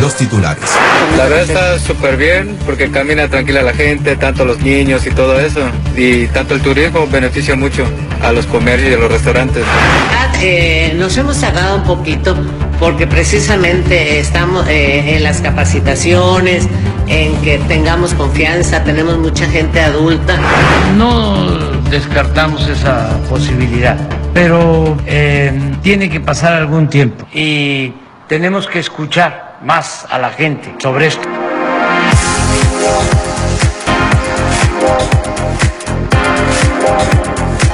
los titulares. La verdad está súper bien porque camina tranquila la gente, tanto los niños y todo eso. Y tanto el turismo beneficia mucho a los comercios y a los restaurantes. Eh, nos hemos tardado un poquito porque precisamente estamos eh, en las capacitaciones, en que tengamos confianza, tenemos mucha gente adulta. No descartamos esa posibilidad, pero eh, tiene que pasar algún tiempo y tenemos que escuchar más a la gente sobre esto.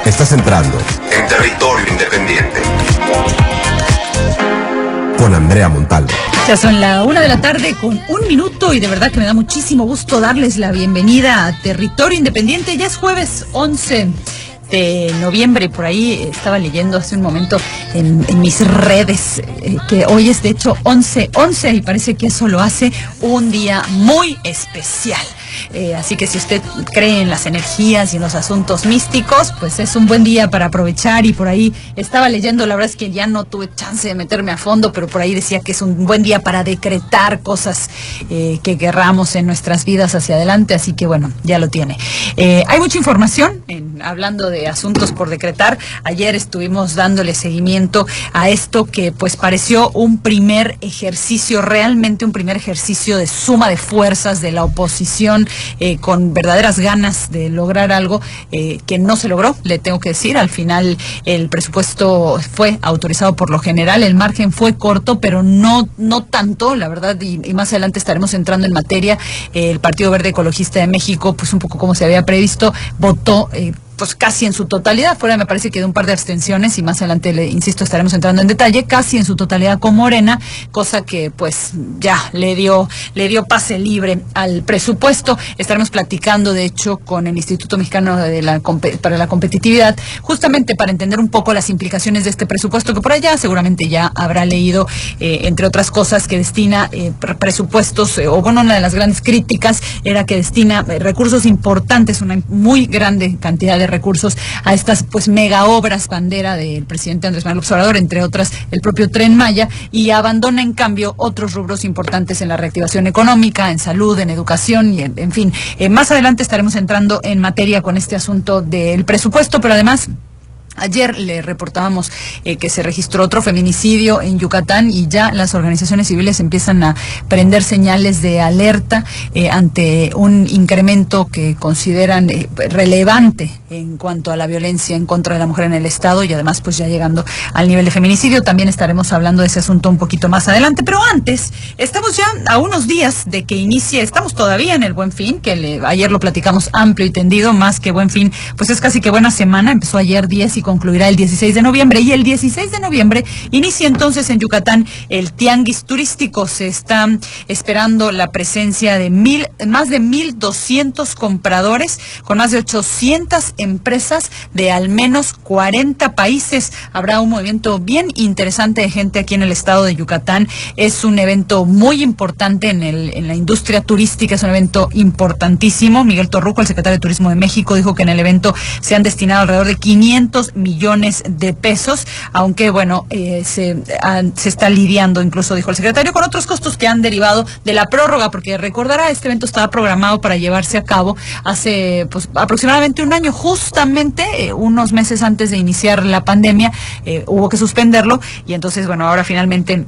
Estás entrando en territorio independiente con Andrea Montalvo. Ya son la una de la tarde con un minuto y de verdad que me da muchísimo gusto darles la bienvenida a Territorio Independiente. Ya es jueves 11 de noviembre, por ahí estaba leyendo hace un momento en, mis redes eh, que hoy es de hecho 11-11 y parece que eso lo hace un día muy especial. Eh, así que si usted cree en las energías y en los asuntos místicos, pues es un buen día para aprovechar y por ahí estaba leyendo, la verdad es que ya no tuve chance de meterme a fondo, pero por ahí decía que es un buen día para decretar cosas eh, que querramos en nuestras vidas hacia adelante, así que bueno, ya lo tiene. Eh, hay mucha información hablando de asuntos por decretar. Ayer estuvimos dándole seguimiento a esto que pues pareció un primer ejercicio, realmente un primer ejercicio de suma de fuerzas de la oposición eh, con verdaderas ganas de lograr algo eh, que no se logró, le tengo que decir. Al final el presupuesto fue autorizado por lo general, el margen fue corto, pero no, no tanto, la verdad, y, más adelante estaremos entrando en materia. el Partido Verde Ecologista de México, pues un poco como se había previsto, votó eh, pues casi en su totalidad, fuera me parece que de un par de abstenciones y más adelante le insisto estaremos entrando en detalle, casi en su totalidad con Morena, cosa que pues ya le dio le dio pase libre al presupuesto. Estaremos platicando de hecho con el Instituto Mexicano para la competitividad, justamente para entender un poco las implicaciones de este presupuesto que por allá seguramente ya habrá leído eh, entre otras cosas que destina eh, presupuestos eh, o bueno una de las grandes críticas era que destina recursos importantes, una muy grande cantidad de recursos a estas pues mega obras bandera del presidente Andrés Manuel Observador, entre otras el propio Tren Maya, y abandona en cambio otros rubros importantes en la reactivación económica, en salud, en educación y en, fin. Eh, más adelante estaremos entrando en materia con este asunto del presupuesto, pero además Ayer le reportábamos eh, que se registró otro feminicidio en Yucatán y ya las organizaciones civiles empiezan a prender señales de alerta eh, ante un incremento que consideran eh, relevante en cuanto a la violencia en contra de la mujer en el Estado y además pues ya llegando al nivel de feminicidio. También estaremos hablando de ese asunto un poquito más adelante. Pero antes, estamos ya a unos días de que inicie, estamos todavía en el Buen Fin, que ayer lo platicamos amplio y tendido, más que Buen Fin, pues es casi que buena semana, empezó ayer 10 y concluirá el 16 de noviembre. Y el 16 de noviembre inicia entonces en Yucatán el tianguis turístico. Se está esperando la presencia de mil, más de 1.200 compradores con más de 800 empresas de al menos 40 países. Habrá un movimiento bien interesante de gente aquí en el estado de Yucatán. Es un evento muy importante en, el, en la industria turística, es un evento importantísimo. Miguel Torruco, el secretario de Turismo de México, dijo que en el evento se han destinado alrededor de 500 millones de pesos, aunque bueno, eh, se, se está lidiando, incluso dijo el secretario, con otros costos que han derivado de la prórroga, porque recordará, este evento estaba programado para llevarse a cabo hace pues, aproximadamente un año, justamente eh, unos meses antes de iniciar la pandemia, eh, hubo que suspenderlo y entonces, bueno, ahora finalmente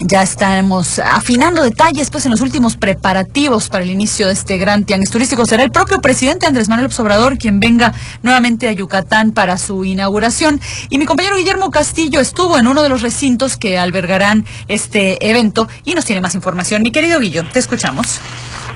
ya estamos afinando detalles pues en los últimos preparativos para el inicio de este gran tianguis turístico. Será el propio presidente Andrés Manuel Obrador quien venga nuevamente a Yucatán para su inauguración. Y mi compañero Guillermo Castillo estuvo en uno de los recintos que albergarán este evento y nos tiene más información. Mi querido Guillo, te escuchamos.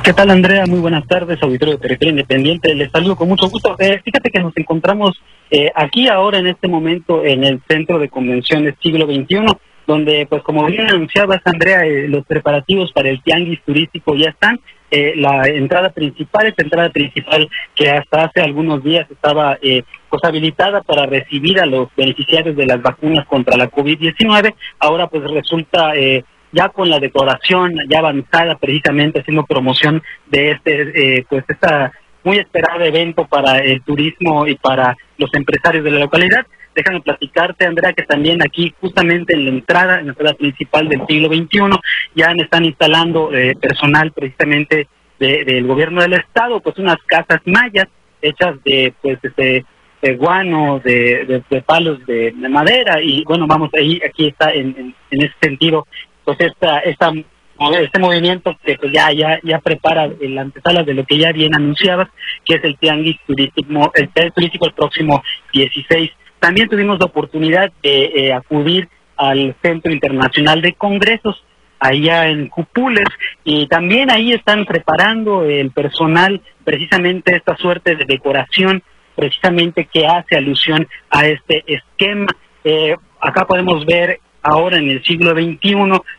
¿Qué tal, Andrea? Muy buenas tardes, auditorio de Territorio Independiente. Les saludo con mucho gusto. Eh, fíjate que nos encontramos eh, aquí ahora en este momento en el Centro de Convenciones Siglo XXI donde, pues como bien anunciabas, Andrea, eh, los preparativos para el tianguis turístico ya están. Eh, la entrada principal, esta entrada principal que hasta hace algunos días estaba eh, pues habilitada para recibir a los beneficiarios de las vacunas contra la COVID-19, ahora pues resulta eh, ya con la decoración ya avanzada, precisamente haciendo promoción de este, pues esta muy esperado evento para el turismo y para los empresarios de la localidad déjame platicarte, Andrea, que también aquí, justamente en la entrada, en la entrada principal del siglo XXI, ya están instalando eh, personal precisamente del gobierno del estado, pues unas casas mayas hechas de, pues, este, de guano, de, palos de, madera, y bueno, vamos, ahí, aquí está en, en, ese sentido, pues esta, esta este movimiento que pues ya ya ya prepara la antesala de lo que ya bien anunciabas, que es el tianguis turístico, el turístico el próximo 16 también tuvimos la oportunidad de eh, acudir al Centro Internacional de Congresos allá en Cupules y también ahí están preparando el personal precisamente esta suerte de decoración precisamente que hace alusión a este esquema. Eh, acá podemos ver ahora en el siglo XXI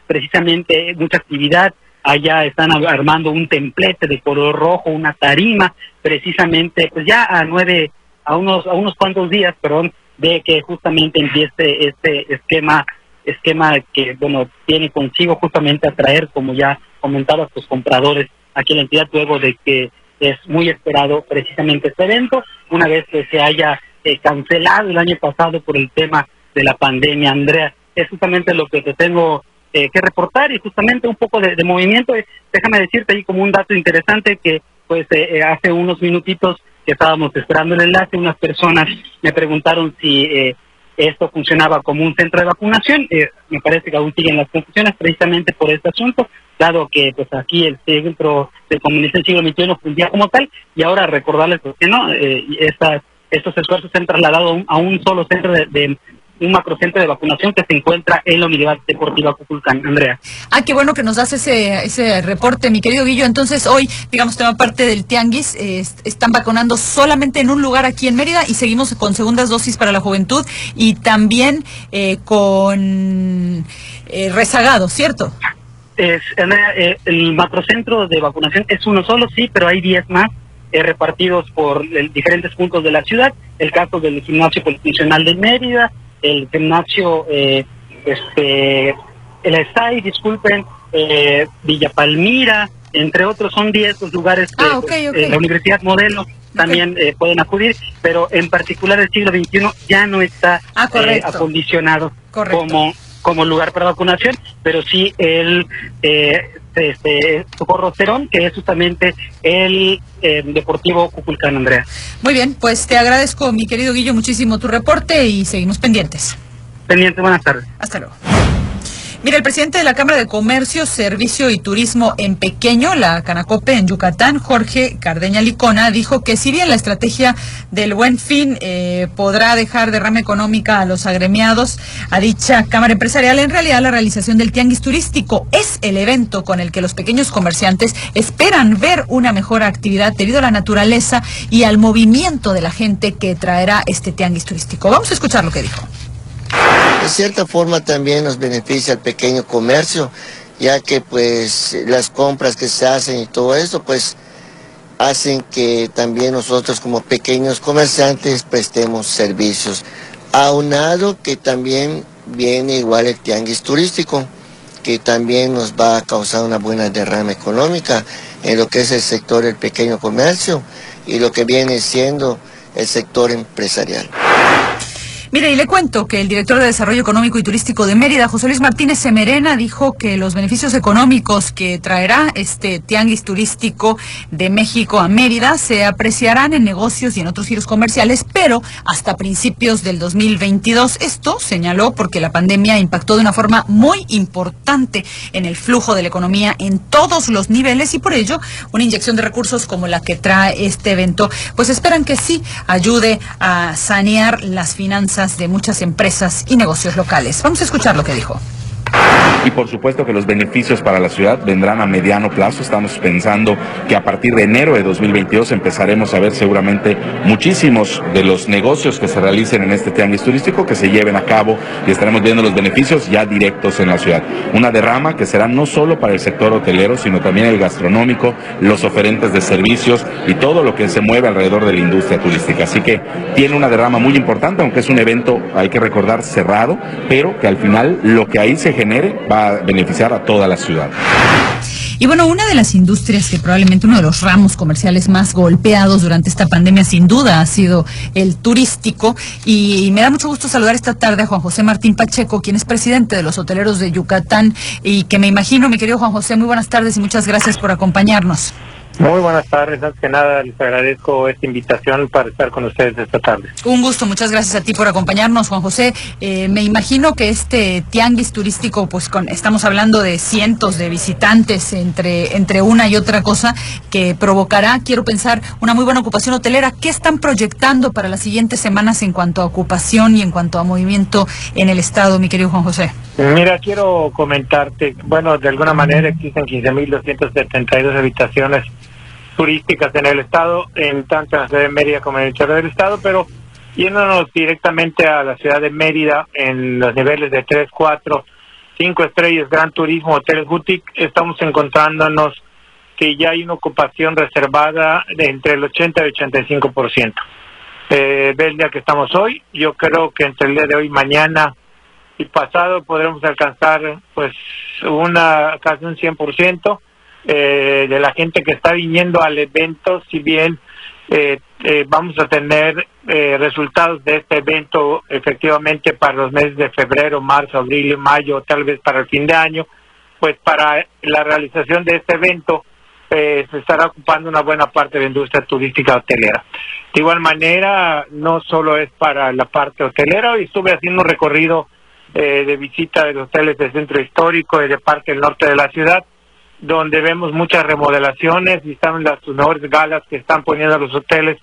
precisamente mucha actividad. Allá están armando un templete de color rojo, una tarima, precisamente, pues ya a nueve, a unos, a unos cuantos días, perdón, de que justamente empiece este esquema esquema que bueno tiene consigo justamente atraer como ya comentaba sus compradores aquí en la entidad luego de que es muy esperado precisamente este evento. Una vez que se haya eh, cancelado el año pasado por el tema de la pandemia Andrea es justamente lo que te tengo eh, que reportar y justamente un poco de, movimiento. Déjame decirte ahí como un dato interesante que pues eh, hace unos minutitos que estábamos esperando el enlace, unas personas me preguntaron si eh, esto funcionaba como un centro de vacunación. Eh, me parece que aún siguen las confusiones precisamente por este asunto, dado que pues aquí el centro de comunicación siglo XXI fundía como tal, y ahora recordarles pues, que no, eh, estas, estos esfuerzos se han trasladado a un, solo centro de, un macrocentro de vacunación que se encuentra en la Unidad Deportiva Cuculcán. Andrea. Ah, qué bueno que nos das ese, ese reporte, mi querido Guillo. Entonces, hoy, digamos, tema parte del Tianguis, están vacunando solamente en un lugar aquí en Mérida y seguimos con segundas dosis para la juventud y también eh, con eh, rezagado, ¿cierto? Es, eh, el macrocentro de vacunación es uno solo, sí, pero hay 10 más repartidos por diferentes puntos de la ciudad. El caso del gimnasio polifuncional de Mérida, el gimnasio, eh, este, el SAI, disculpen, eh, Villa Palmira, entre otros, son 10 los lugares que ah, eh, la Universidad Modelo también eh, pueden acudir, pero en particular el siglo XXI ya no está ah, acondicionado como como lugar para vacunación, pero sí el este, Socorro Cerón, que es justamente el Deportivo Cuculcán, Andrea. Muy bien, pues te agradezco, mi querido Guillo, muchísimo tu reporte y seguimos pendientes. Pendientes, buenas tardes. Hasta luego. Mira, el presidente de la Cámara de Comercio, Servicio y Turismo en Pequeño, la Canacope en Yucatán, Jorge Cardeña Licona, dijo que si bien la estrategia del buen fin eh, podrá dejar derrama económica a los agremiados a dicha Cámara Empresarial, en realidad la realización del tianguis turístico es el evento con el que los pequeños comerciantes esperan ver una mejor actividad debido a la naturaleza y al movimiento de la gente que traerá este tianguis turístico. Vamos a escuchar lo que dijo. De cierta forma también nos beneficia al pequeño comercio, ya que pues las compras que se hacen y todo eso pues hacen que también nosotros como pequeños comerciantes prestemos servicios. Aunado que también viene igual el tianguis turístico, que también nos va a causar una buena derrama económica en lo que es el sector del pequeño comercio y lo que viene siendo el sector empresarial. Mire, y le cuento que el director de Desarrollo Económico y Turístico de Mérida, José Luis Martínez Semerena, dijo que los beneficios económicos que traerá este tianguis turístico de México a Mérida se apreciarán en negocios y en otros giros comerciales, pero hasta principios del 2022. Esto señaló porque la pandemia impactó de una forma muy importante en el flujo de la economía en todos los niveles y por ello una inyección de recursos como la que trae este evento, pues esperan que sí ayude a sanear las finanzas de muchas empresas y negocios locales. Vamos a escuchar lo que dijo. Y por supuesto que los beneficios para la ciudad vendrán a mediano plazo. Estamos pensando que a partir de enero de 2022 empezaremos a ver seguramente muchísimos de los negocios que se realicen en este tianguis turístico que se lleven a cabo y estaremos viendo los beneficios ya directos en la ciudad. Una derrama que será no solo para el sector hotelero, sino también el gastronómico, los oferentes de servicios y todo lo que se mueve alrededor de la industria turística. Así que tiene una derrama muy importante, aunque es un evento, hay que recordar, cerrado, pero que al final lo que ahí se genere va a beneficiar a toda la ciudad. Y bueno, una de las industrias que probablemente uno de los ramos comerciales más golpeados durante esta pandemia sin duda ha sido el turístico. Y me da mucho gusto saludar esta tarde a Juan José Martín Pacheco, quien es presidente de los hoteleros de Yucatán y que me imagino, mi querido Juan José, muy buenas tardes y muchas gracias por acompañarnos. Muy buenas tardes, antes que nada les agradezco esta invitación para estar con ustedes esta tarde. Un gusto, muchas gracias a ti por acompañarnos, Juan José. Eh, me imagino que este tianguis turístico, pues con, estamos hablando de cientos de visitantes entre, entre una y otra cosa, que provocará, quiero pensar, una muy buena ocupación hotelera. ¿Qué están proyectando para las siguientes semanas en cuanto a ocupación y en cuanto a movimiento en el Estado, mi querido Juan José? Mira, quiero comentarte, bueno, de alguna manera existen 15.272 habitaciones turísticas en el estado, en tanto en la ciudad de Mérida como en el interior del estado, pero yéndonos directamente a la ciudad de Mérida en los niveles de 3, 4, 5 estrellas, Gran Turismo, Hoteles Boutique, estamos encontrándonos que ya hay una ocupación reservada de entre el 80 y el 85%. Eh, el día que estamos hoy, yo creo que entre el día de hoy, mañana y pasado podremos alcanzar pues una casi un 100% eh, de la gente que está viniendo al evento, si bien eh, eh, vamos a tener resultados de este evento efectivamente para los meses de febrero, marzo, abril, mayo, tal vez para el fin de año, pues para la realización de este evento se estará ocupando una buena parte de la industria turística hotelera. De igual manera, no solo es para la parte hotelera, hoy estuve haciendo un recorrido de visita de los hoteles del centro histórico y de parte del norte de la ciudad, donde vemos muchas remodelaciones y están las mejores galas que están poniendo los hoteles,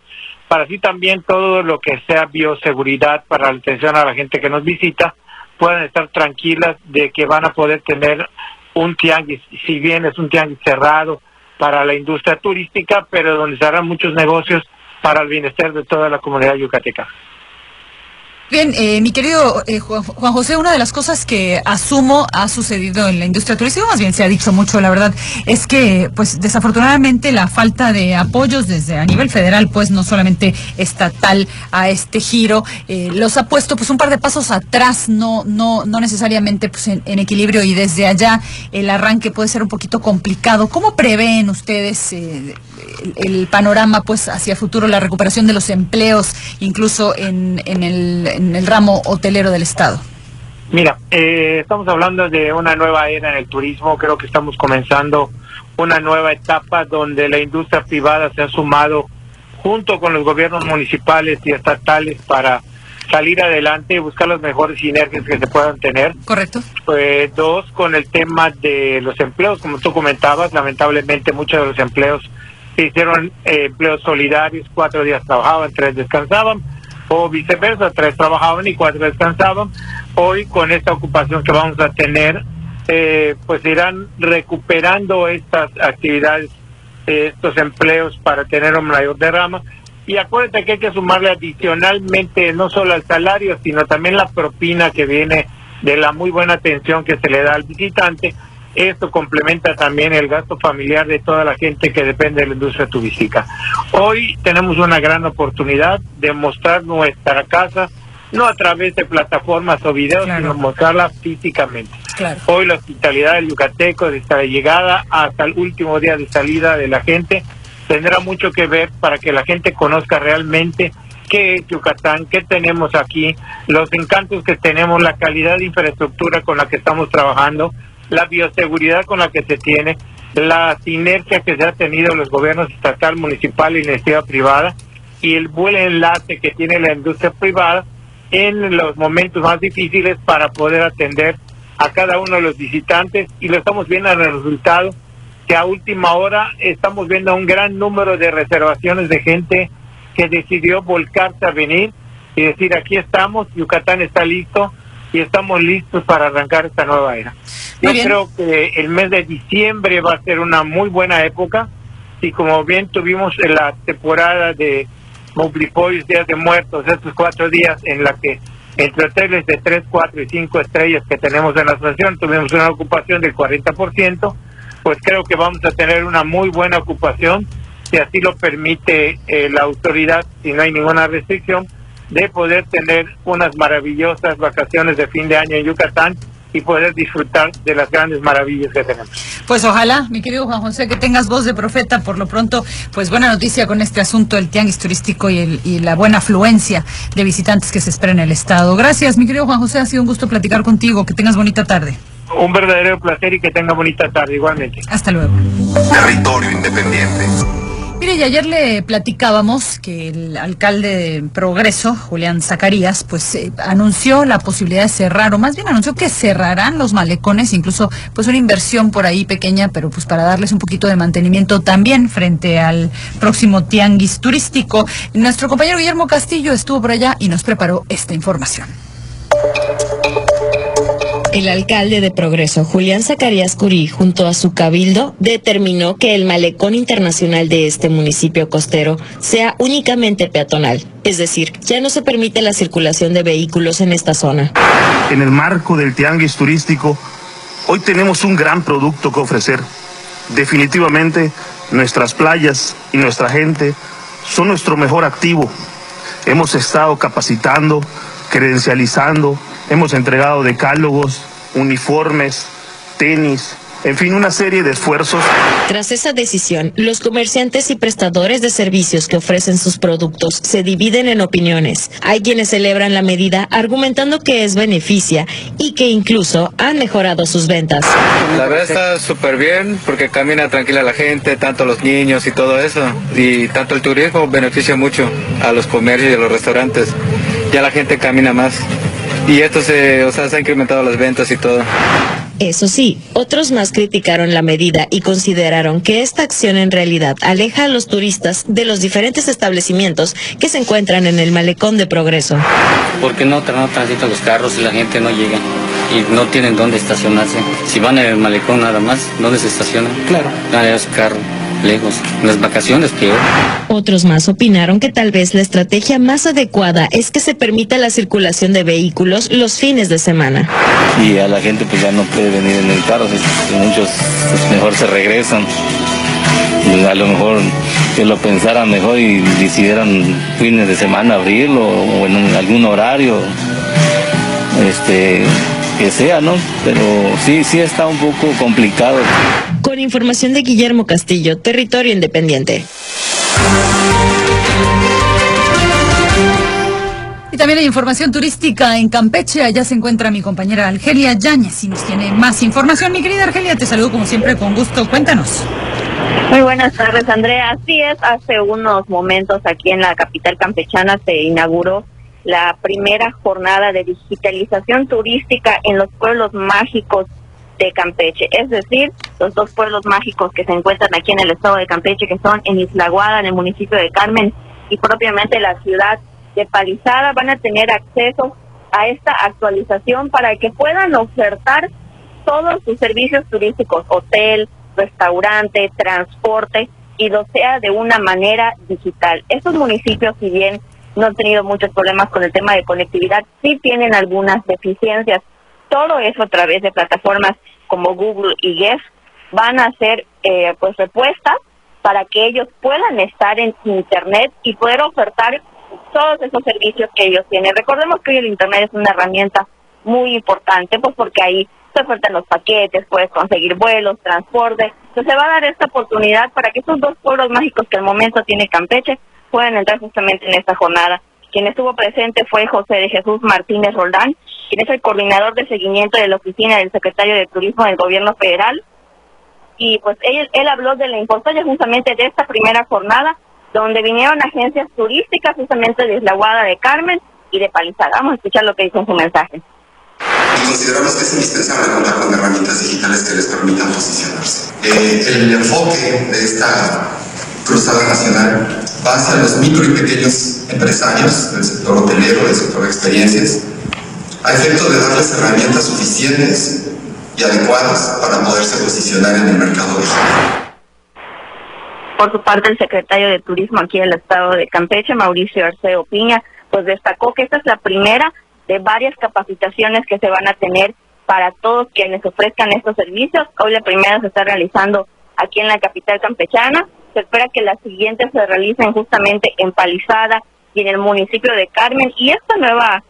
para así también todo lo que sea bioseguridad para la atención a la gente que nos visita, puedan estar tranquilas de que van a poder tener un tianguis, si bien es un tianguis cerrado para la industria turística, pero donde se harán muchos negocios para el bienestar de toda la comunidad yucateca. Bien, eh, mi querido eh, Juan, José, una de las cosas que asumo ha sucedido en la industria turística, más bien se ha dicho mucho, la verdad, es que, pues, desafortunadamente la falta de apoyos desde a nivel federal, pues, no solamente estatal a este giro, eh, los ha puesto, pues, un par de pasos atrás, no, no, no necesariamente, pues, en, equilibrio y desde allá el arranque puede ser un poquito complicado. ¿Cómo prevén ustedes el, panorama, pues, hacia futuro, la recuperación de los empleos, incluso en, en el en el ramo hotelero del Estado? Mira, eh, estamos hablando de una nueva era en el turismo, creo que estamos comenzando una nueva etapa donde la industria privada se ha sumado junto con los gobiernos municipales y estatales para salir adelante y buscar las mejores sinergias que se puedan tener. Correcto. Pues dos, con el tema de los empleos, como tú comentabas, lamentablemente muchos de los empleos se hicieron eh, empleos solidarios, cuatro días trabajaban, tres descansaban o viceversa, tres trabajaban y cuatro descansaban. Hoy con esta ocupación que vamos a tener, eh, pues irán recuperando estas actividades, eh, estos empleos para tener un mayor derrama. Y acuérdate que hay que sumarle adicionalmente no solo al salario, sino también la propina que viene de la muy buena atención que se le da al visitante esto complementa también el gasto familiar de toda la gente que depende de la industria turística. Hoy tenemos una gran oportunidad de mostrar nuestra casa, no a través de plataformas o videos, sino mostrarla físicamente. Hoy la hospitalidad del yucateco, desde la llegada hasta el último día de salida de la gente, tendrá mucho que ver para que la gente conozca realmente qué es Yucatán, qué tenemos aquí, los encantos que tenemos, la calidad de infraestructura con la que estamos trabajando, la bioseguridad con la que se tiene, la sinergia que se ha tenido los gobiernos estatal, municipal y iniciativa privada y el buen enlace que tiene la industria privada en los momentos más difíciles para poder atender a cada uno de los visitantes y lo estamos viendo en el resultado que a última hora estamos viendo un gran número de reservaciones de gente que decidió volcarse a venir y decir aquí estamos, Yucatán está listo y estamos listos para arrancar esta nueva era. Yo creo que el mes de diciembre va a ser una muy buena época y como bien tuvimos en la temporada de Moblipois, Días de Muertos, estos cuatro días en la que entre hoteles de 3, 4 y 5 estrellas que tenemos en la asociación tuvimos una ocupación del 40%, pues creo que vamos a tener una muy buena ocupación, si así lo permite eh, la autoridad, si no hay ninguna restricción, de poder tener unas maravillosas vacaciones de fin de año en Yucatán y poder disfrutar de las grandes maravillas que tenemos. Pues ojalá, mi querido Juan José, que tengas voz de profeta. Por lo pronto, pues buena noticia con este asunto del tianguis turístico y, el, y la buena afluencia de visitantes que se espera en el estado. Gracias, mi querido Juan José, ha sido un gusto platicar contigo. Que tengas bonita tarde. Un verdadero placer y que tenga bonita tarde igualmente. Hasta luego. Territorio independiente. Mire, y ayer le platicábamos que el alcalde de Progreso, Julián Zacarías, pues eh, anunció la posibilidad de cerrar, o más bien anunció que cerrarán los malecones, incluso pues una inversión por ahí pequeña, pero pues para darles un poquito de mantenimiento también frente al próximo tianguis turístico. Nuestro compañero Guillermo Castillo estuvo por allá y nos preparó esta información. El alcalde de Progreso, Julián Zacarías Curí, junto a su cabildo, determinó que el malecón internacional de este municipio costero sea únicamente peatonal, es decir, ya no se permite la circulación de vehículos en esta zona. En el marco del tianguis turístico, hoy tenemos un gran producto que ofrecer. Definitivamente, nuestras playas y nuestra gente son nuestro mejor activo. Hemos estado capacitando, credencializando, hemos entregado decálogos, uniformes, tenis, en fin, una serie de esfuerzos. Tras esa decisión, los comerciantes y prestadores de servicios que ofrecen sus productos se dividen en opiniones. Hay quienes celebran la medida argumentando que es beneficia y que incluso han mejorado sus ventas. La verdad está súper bien porque camina tranquila la gente, tanto los niños y todo eso. Y tanto el turismo beneficia mucho a los comercios y a los restaurantes. Ya la gente camina más. Y esto se, o sea, se han incrementado las ventas y todo. Eso sí, otros más criticaron la medida y consideraron que esta acción en realidad aleja a los turistas de los diferentes establecimientos que se encuentran en el malecón de progreso. Porque no, no transitan los carros y la gente no llega y no tienen dónde estacionarse. Si van en el malecón nada más, ¿dónde se estacionan? Claro. Nadie su carro lejos. En las vacaciones peor. Otros más opinaron que tal vez la estrategia más adecuada es que se permita la circulación de vehículos los fines de semana. Y a la gente pues ya no puede venir en el carro, muchos pues, mejor se regresan. A lo mejor que lo pensaran mejor y decidieran fines de semana abrirlo o en algún horario. Este, que sea, ¿no? Pero sí, sí está un poco complicado. Con información de Guillermo Castillo, Territorio Independiente. Y también hay información turística en Campeche. Allá se encuentra mi compañera Argelia Yáñez y nos tiene más información. Mi querida Argelia, te saludo como siempre con gusto. Cuéntanos. Muy buenas tardes, Andrea. Así es, hace unos momentos aquí en la capital campechana se inauguró la primera jornada de digitalización turística en los pueblos mágicos de Campeche, es decir, los dos pueblos mágicos que se encuentran aquí en el estado de Campeche, que son en Isla Guada, en el municipio de Carmen, y propiamente la ciudad de Palizada, van a tener acceso a esta actualización para que puedan ofertar todos sus servicios turísticos, hotel, restaurante, transporte, y lo sea de una manera digital. Estos municipios, si bien no han tenido muchos problemas con el tema de conectividad, sí tienen algunas deficiencias. Todo eso a través de plataformas como Google y Guest van a ser eh, pues repuestas para que ellos puedan estar en Internet y poder ofertar todos esos servicios que ellos tienen. Recordemos que hoy el Internet es una herramienta muy importante, pues porque ahí se ofertan los paquetes, puedes conseguir vuelos, transporte. Entonces se va a dar esta oportunidad para que esos dos pueblos mágicos que al momento tiene Campeche pueden entrar justamente en esta jornada. Quien estuvo presente fue José de Jesús Martínez Roldán, quien es el coordinador de seguimiento de la oficina del secretario de Turismo del Gobierno Federal. Y pues él, él habló de la importancia justamente de esta primera jornada, donde vinieron agencias turísticas justamente de Isla Guada de Carmen y de Palizada. Vamos a escuchar lo que dice en su mensaje. Y consideramos que es indispensable contar con herramientas digitales que les permitan posicionarse. Eh, el enfoque de esta cruzada nacional va hacia los micro y pequeños empresarios del sector hotelero, del sector de experiencias, a efecto de darles herramientas suficientes y adecuadas para poderse posicionar en el mercado digital. Por su parte, el secretario de Turismo aquí en el estado de Campeche, Mauricio Arceo Piña, pues destacó que esta es la primera de varias capacitaciones que se van a tener para todos quienes ofrezcan estos servicios. Hoy la primera se está realizando aquí en la capital campechana se espera que las siguientes se realicen justamente en Palizada y en el municipio de Carmen. Y esta nueva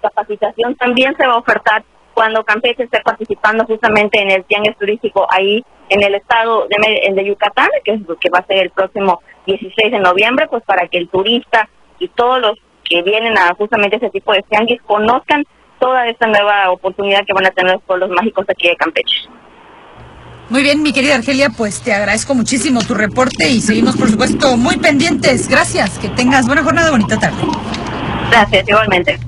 capacitación también se va a ofertar cuando Campeche esté participando justamente en el tianguis turístico ahí en el estado de, de Yucatán, que, es, que va a ser el próximo 16 de noviembre, pues para que el turista y todos los que vienen a justamente ese tipo de tianguis conozcan toda esta nueva oportunidad que van a tener los pueblos mágicos aquí de Campeche. Muy bien, mi querida Argelia, pues te agradezco muchísimo tu reporte y seguimos, por supuesto, muy pendientes. Gracias, que tengas buena jornada, bonita tarde. Gracias, igualmente.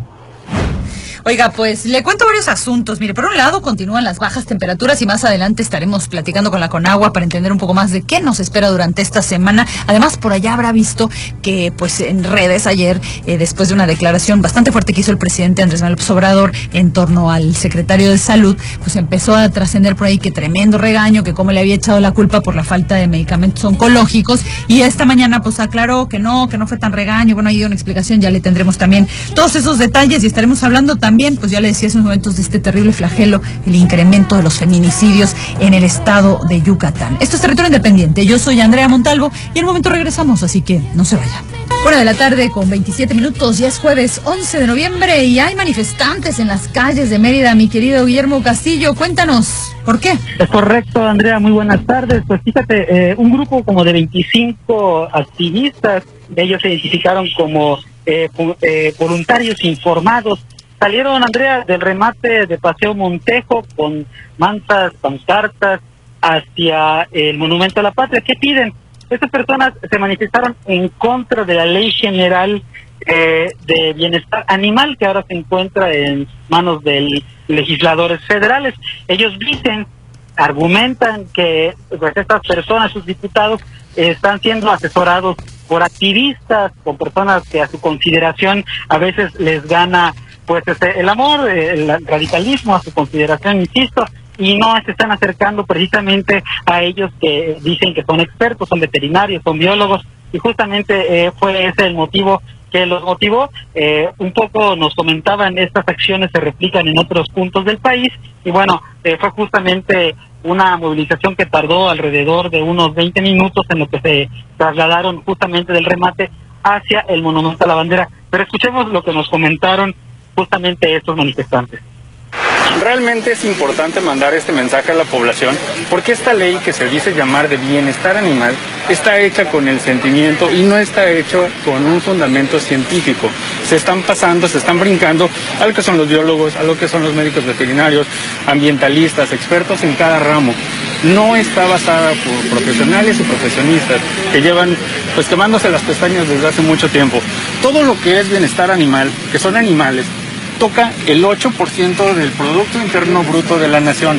Oiga, pues le cuento varios asuntos. Mire, por un lado continúan las bajas temperaturas y más adelante estaremos platicando con la Conagua para entender un poco más de qué nos espera durante esta semana. Además, por allá habrá visto que pues en redes ayer, eh, después de una declaración bastante fuerte que hizo el presidente Andrés Manuel Obrador en torno al secretario de Salud, pues empezó a trascender por ahí que tremendo regaño, que cómo le había echado la culpa por la falta de medicamentos oncológicos y esta mañana pues aclaró que no, que no fue tan regaño. Bueno, ahí dio una explicación, ya le tendremos también todos esos detalles y estaremos hablando también también, pues ya le decía hace unos momentos de este terrible flagelo, el incremento de los feminicidios en el estado de Yucatán. Esto es Territorio Independiente. Yo soy Andrea Montalvo y en un momento regresamos, así que no se vaya. Una de la tarde con 27 minutos, ya es jueves 11 de noviembre y hay manifestantes en las calles de Mérida. Mi querido Guillermo Castillo, cuéntanos, ¿por qué? Es correcto, Andrea, muy buenas tardes. Pues fíjate, eh, un grupo como de 25 activistas, ellos se identificaron como eh, eh, voluntarios informados salieron, Andrea, del remate de Paseo Montejo con mantas, pancartas hacia el Monumento a la Patria. ¿Qué piden? Estas personas se manifestaron en contra de la Ley General eh, de Bienestar Animal que ahora se encuentra en manos de legisladores federales. Ellos dicen, argumentan que pues, estas personas, sus diputados, están siendo asesorados por activistas, por personas que a su consideración a veces les gana pues este, el amor, el radicalismo a su consideración, insisto, y no se están acercando precisamente a ellos que dicen que son expertos, son veterinarios, son biólogos, y justamente eh, fue ese el motivo que los motivó. Eh, un poco nos comentaban, estas acciones se replican en otros puntos del país, y bueno, eh, fue justamente una movilización que tardó alrededor de unos 20 minutos en lo que se trasladaron justamente del remate hacia el Monumento a la Bandera. Pero escuchemos lo que nos comentaron justamente estos manifestantes. Realmente es importante mandar este mensaje a la población porque esta ley que se dice llamar de bienestar animal está hecha con el sentimiento y no está hecho con un fundamento científico. Se están pasando, se están brincando a lo que son los biólogos, a lo que son los médicos veterinarios, ambientalistas, expertos en cada ramo. No está basada por profesionales y profesionistas que llevan pues quemándose las pestañas desde hace mucho tiempo. Todo lo que es bienestar animal, que son animales, toca el 8% del Producto Interno Bruto de la Nación.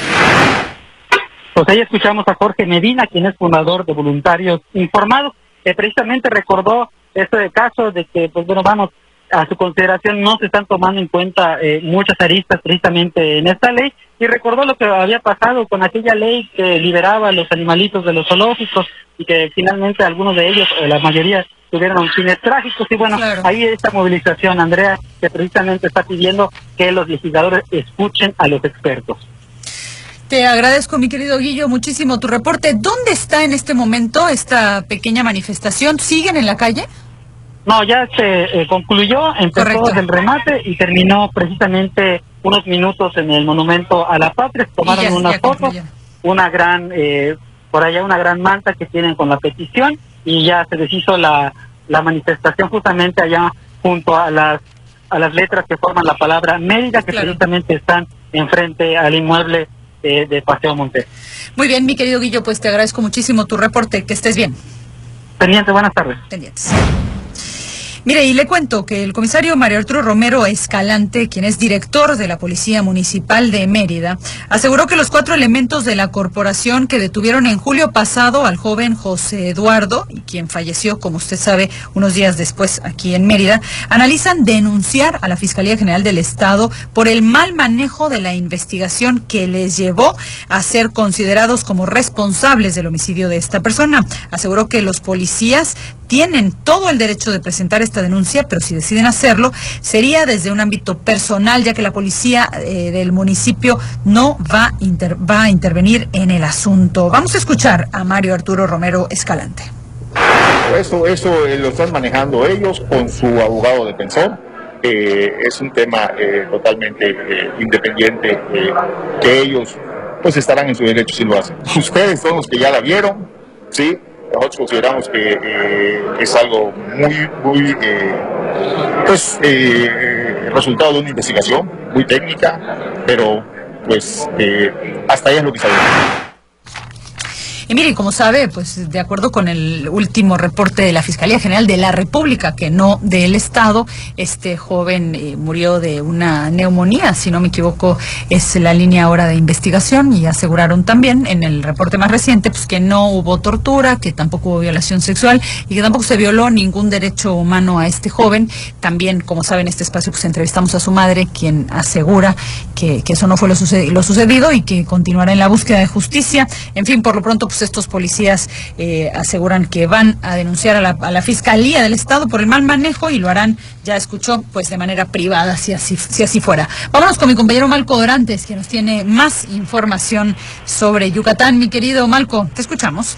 Pues ahí escuchamos a Jorge Medina, quien es fundador de Voluntarios Informados, que precisamente recordó este caso de que, pues bueno, vamos, a su consideración no se están tomando en cuenta eh, muchas aristas precisamente en esta ley y recordó lo que había pasado con aquella ley que liberaba a los animalitos de los zoológicos y que finalmente algunos de ellos, la mayoría, tuvieron fines trágicos. Y bueno, ahí esta movilización, Andrea, que precisamente está pidiendo que los legisladores escuchen a los expertos. Te agradezco, mi querido Guillo, muchísimo tu reporte. ¿Dónde está en este momento esta pequeña manifestación? ¿Siguen en la calle? No, ya se eh, concluyó, empezó el remate y terminó precisamente unos minutos en el monumento a la patria. Tomaron una foto, una gran, eh, por allá una gran manta que tienen con la petición y ya se deshizo la, la manifestación justamente allá junto a las a las letras que forman la palabra Mérida, que precisamente están enfrente al inmueble de Paseo Monte. Muy bien, mi querido Guillo, pues te agradezco muchísimo tu reporte. Que estés bien. Pendiente, buenas tardes. Pendientes. Mire, y le cuento que el comisario Mario Arturo Romero Escalante, quien es director de la Policía Municipal de Mérida, aseguró que los cuatro elementos de la corporación que detuvieron en julio pasado al joven José Eduardo, quien falleció, como usted sabe, unos días después aquí en Mérida, analizan denunciar a la Fiscalía General del Estado por el mal manejo de la investigación que les llevó a ser considerados como responsables del homicidio de esta persona. Aseguró que los policías tienen todo el derecho de presentar esta denuncia, pero si deciden hacerlo, sería desde un ámbito personal, ya que la policía eh, del municipio no va, va a intervenir en el asunto. Vamos a escuchar a Mario Arturo Romero Escalante. Eso, eso eh, lo están manejando ellos con su abogado defensor. es un tema totalmente independiente que ellos pues estarán en su derecho si lo hacen. Ustedes son los que ya la vieron, ¿sí? Nosotros consideramos que es algo muy, muy, pues, resultado de una investigación muy técnica, pero pues hasta ahí es lo que sabemos. Y mire, como sabe, pues de acuerdo con el último reporte de la Fiscalía General de la República, que no del Estado, este joven eh, murió de una neumonía, si no me equivoco, es la línea ahora de investigación y aseguraron también en el reporte más reciente pues que no hubo tortura, que tampoco hubo violación sexual y que tampoco se violó ningún derecho humano a este joven. También, como saben, en este espacio pues entrevistamos a su madre, quien asegura que, eso no fue lo, lo sucedido y que continuará en la búsqueda de justicia. En fin, por lo pronto, pues estos policías eh, aseguran que van a denunciar a la, Fiscalía del Estado por el mal manejo y lo harán, ya escuchó, pues de manera privada, si así, si así fuera. Vámonos con mi compañero Malco Dorantes, que nos tiene más información sobre Yucatán. Mi querido Malco, te escuchamos.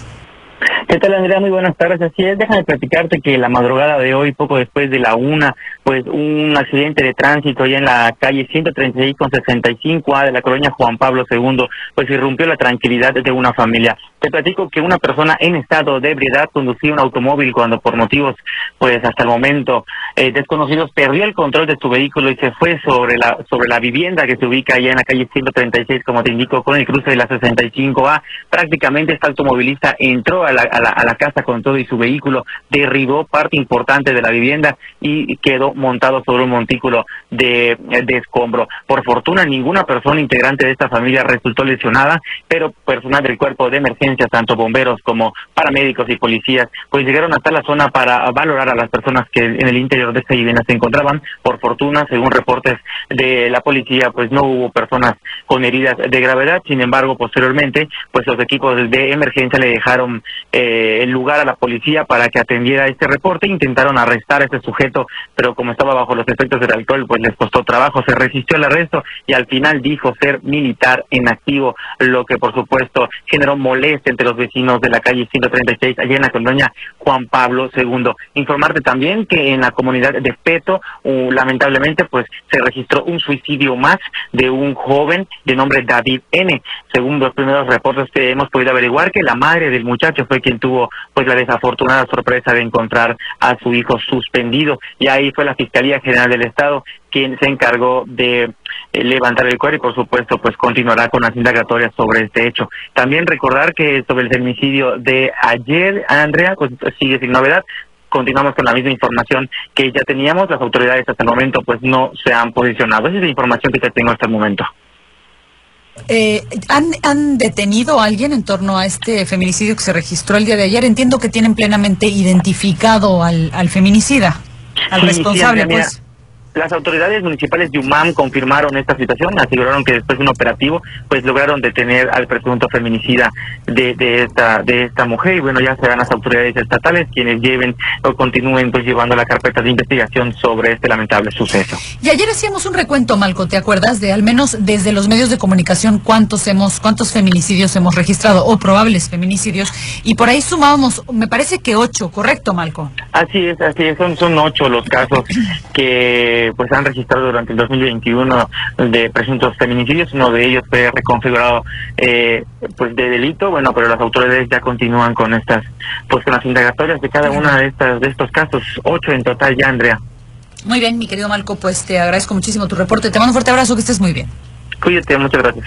¿Qué tal, Andrea? Muy buenas tardes. Así es, déjame platicarte que la madrugada de hoy, poco después de la una, pues un accidente de tránsito allá en la calle 136 con 65A de la colonia Juan Pablo II, pues irrumpió la tranquilidad de una familia. Te platico que una persona en estado de ebriedad conducía un automóvil cuando por motivos, pues hasta el momento eh, desconocidos, perdió el control de su vehículo y se fue sobre la sobre la vivienda que se ubica allá en la calle 136, como te indico, con el cruce de la 65A. Prácticamente este automovilista entró a a la, casa con todo y su vehículo, derribó parte importante de la vivienda y quedó montado sobre un montículo de, de escombro. Por fortuna, ninguna persona integrante de esta familia resultó lesionada, pero personal del cuerpo de emergencia tanto bomberos como paramédicos y policías, pues llegaron hasta la zona para valorar a las personas que en el interior de esta vivienda se encontraban. Por fortuna, según reportes de la policía, pues no hubo personas con heridas de gravedad. Sin embargo, posteriormente, pues los equipos de emergencia le dejaron eh, el lugar a la policía para que atendiera este reporte. Intentaron arrestar a este sujeto, pero como estaba bajo los efectos del alcohol, pues les costó trabajo. Se resistió al arresto y al final dijo ser militar en activo, lo que por supuesto generó molestia entre los vecinos de la calle 136, allá en la colonia Juan Pablo II. Informarte también que en la comunidad de Peto, lamentablemente, pues se registró un suicidio más de un joven de nombre David N. Según los primeros reportes que hemos podido averiguar, que la madre del muchacho fue quien tuvo pues la desafortunada sorpresa de encontrar a su hijo suspendido. Y ahí fue la Fiscalía General del Estado quien se encargó de eh, levantar el cuero y por supuesto pues continuará con las indagatorias sobre este hecho. También recordar que sobre el femicidio de ayer, Andrea, pues sigue sin novedad, continuamos con la misma información que ya teníamos, las autoridades hasta el momento pues no se han posicionado. Esa es la información que te tengo hasta el momento. Eh, ¿han, ¿Han detenido a alguien en torno a este feminicidio que se registró el día de ayer? Entiendo que tienen plenamente identificado al, al feminicida, al responsable, pues. Las autoridades municipales de UMAM confirmaron esta situación, aseguraron que después de un operativo, pues lograron detener al presunto feminicida de, de esta de esta mujer y bueno ya serán las autoridades estatales quienes lleven o continúen pues llevando la carpeta de investigación sobre este lamentable suceso. Y ayer hacíamos un recuento, Malco, ¿te acuerdas de al menos desde los medios de comunicación cuántos hemos cuántos feminicidios hemos registrado o probables feminicidios y por ahí sumábamos, me parece que ocho, correcto, Malco. Así es, así es, son son ocho los casos que pues han registrado durante el 2021 de presuntos feminicidios. Uno de ellos fue reconfigurado eh, pues de delito, bueno, pero las autoridades ya continúan con estas, pues con las indagatorias de cada una de estas de estos casos, ocho en total ya, Andrea. Muy bien, mi querido Malco, pues te agradezco muchísimo tu reporte. Te mando un fuerte abrazo, que estés muy bien. Cuídate, muchas gracias.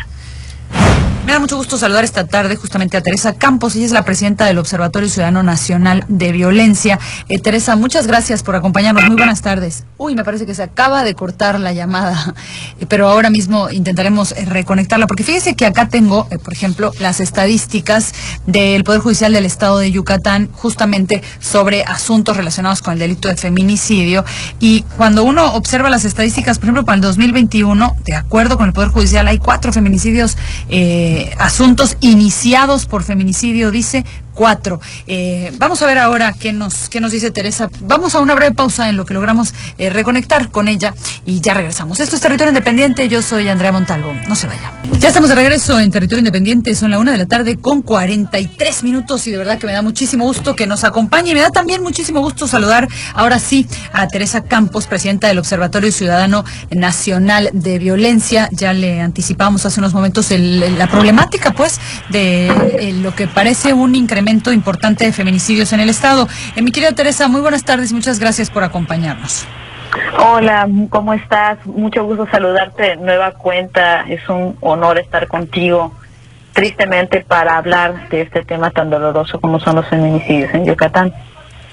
Me da mucho gusto saludar esta tarde justamente a Teresa Campos, ella es la presidenta del Observatorio Ciudadano Nacional de Violencia. Eh, Teresa, muchas gracias por acompañarnos. Muy buenas tardes. Uy, me parece que se acaba de cortar la llamada, eh, pero ahora mismo intentaremos eh, reconectarla, porque fíjese que acá tengo, por ejemplo, las estadísticas del Poder Judicial del Estado de Yucatán, justamente sobre asuntos relacionados con el delito de feminicidio. Y cuando uno observa las estadísticas, por ejemplo, para el 2021, de acuerdo con el Poder Judicial, hay cuatro feminicidios. Eh, asuntos iniciados por feminicidio, dice, cuatro. Eh, vamos a ver ahora qué nos, qué nos dice Teresa. Vamos a una breve pausa en lo que logramos eh, reconectar con ella y ya regresamos. Esto es Territorio Independiente, yo soy Andrea Montalvo. No se vaya. Ya estamos de regreso en Territorio Independiente, son la una de la tarde con 43 minutos y de verdad que me da muchísimo gusto que nos acompañe y me da también muchísimo gusto saludar ahora sí a Teresa Campos, presidenta del Observatorio Ciudadano Nacional de Violencia. Ya le anticipamos hace unos momentos la problemática pues de eh, lo que parece un incremento importante de feminicidios en el Estado. Eh, mi querida Teresa, muy buenas tardes y muchas gracias por acompañarnos. Hola, ¿cómo estás? Mucho gusto saludarte nueva cuenta. Es un honor estar contigo, tristemente, para hablar de este tema tan doloroso como son los feminicidios en Yucatán.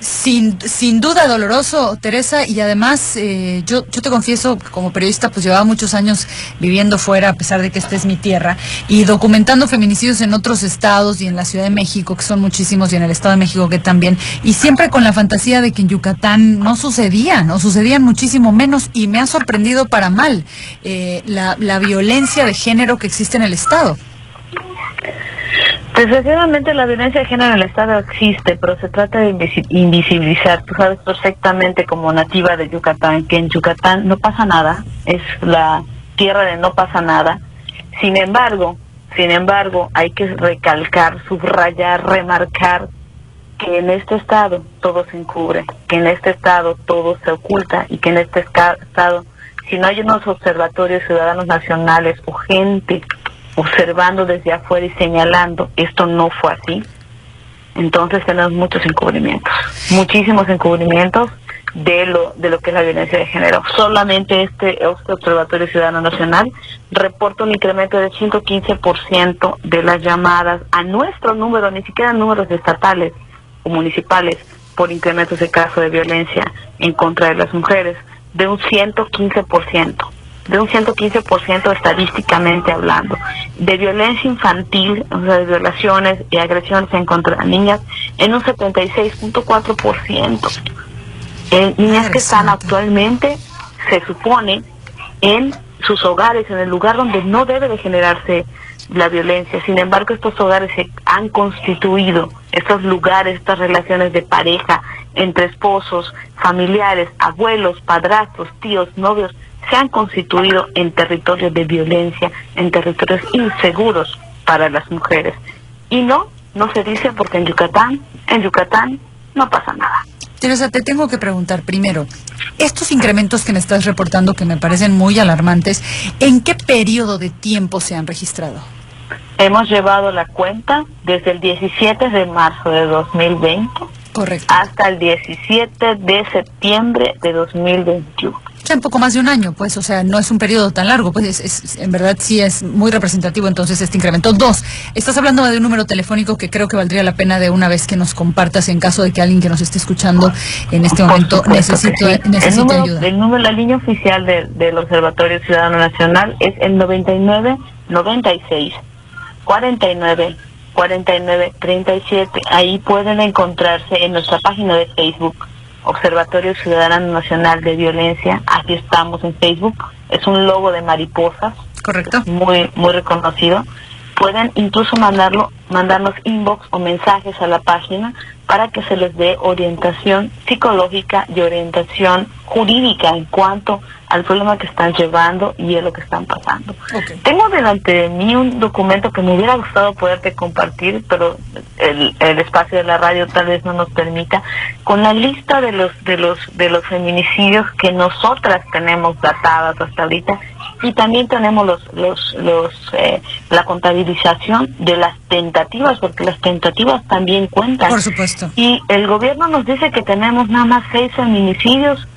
Sin, sin duda doloroso, Teresa, y además eh, yo, yo te confieso, como periodista, pues llevaba muchos años viviendo fuera, a pesar de que esta es mi tierra, y documentando feminicidios en otros estados y en la Ciudad de México, que son muchísimos, y en el Estado de México que también, y siempre con la fantasía de que en Yucatán no sucedían, o sucedían muchísimo menos, y me ha sorprendido para mal eh, la, la violencia de género que existe en el Estado. Desgraciadamente la violencia de género en el Estado existe, pero se trata de invisibilizar. Tú sabes perfectamente como nativa de Yucatán que en Yucatán no pasa nada, es la tierra de no pasa nada. Sin embargo, sin embargo, hay que recalcar, subrayar, remarcar que en este estado todo se encubre, que en este estado todo se oculta y que en este estado, si no hay unos observatorios ciudadanos nacionales o gente observando desde afuera y señalando, esto no fue así. Entonces tenemos muchos encubrimientos, muchísimos encubrimientos de lo de lo que es la violencia de género. Solamente este, este Observatorio Ciudadano Nacional reporta un incremento de 115% de las llamadas a nuestro número, ni siquiera números estatales o municipales, por incrementos de casos de violencia en contra de las mujeres, de un 115% de un 115% estadísticamente hablando. De violencia infantil, o sea, de violaciones y agresiones en contra de niñas, en un 76.4%. En niñas que están actualmente, se supone, en sus hogares, en el lugar donde no debe de generarse la violencia. Sin embargo, estos hogares se han constituido, estos lugares, estas relaciones de pareja entre esposos, familiares, abuelos, padrastros, tíos, novios, se han constituido en territorios de violencia, en territorios inseguros para las mujeres. Y no, no se dice porque en Yucatán, en Yucatán no pasa nada. Teresa, te tengo que preguntar primero, estos incrementos que me estás reportando que me parecen muy alarmantes, ¿en qué periodo de tiempo se han registrado? Hemos llevado la cuenta desde el 17 de marzo de 2020 Correcto. hasta el 17 de septiembre de 2021 un poco más de un año, pues, o sea, no es un periodo tan largo, pues es, en verdad sí es muy representativo entonces este incremento. Dos, estás hablando de un número telefónico que creo que valdría la pena de una vez que nos compartas en caso de que alguien que nos esté escuchando en este momento necesite, ayuda. El número, la línea oficial del Observatorio Ciudadano Nacional es el 99 96 49 49 37. Ahí pueden encontrarse en nuestra página de Facebook Observatorio Ciudadano Nacional de Violencia. Aquí estamos en Facebook. Es un logo de mariposas. Correcto. Muy, muy reconocido. Pueden incluso mandarlo, mandarnos inbox o mensajes a la página para que se les dé orientación psicológica y orientación jurídica en cuanto al problema que están llevando y a lo que están pasando. Tengo delante de mí un documento que me hubiera gustado poderte compartir, pero el, el, espacio de la radio tal vez no nos permita, con la lista de los de los de los feminicidios que nosotras tenemos datadas hasta ahorita y también tenemos los los los eh, la contabilización de las tentativas porque las tentativas también cuentan. Por supuesto. Y el gobierno nos dice que tenemos nada más seis feminicidios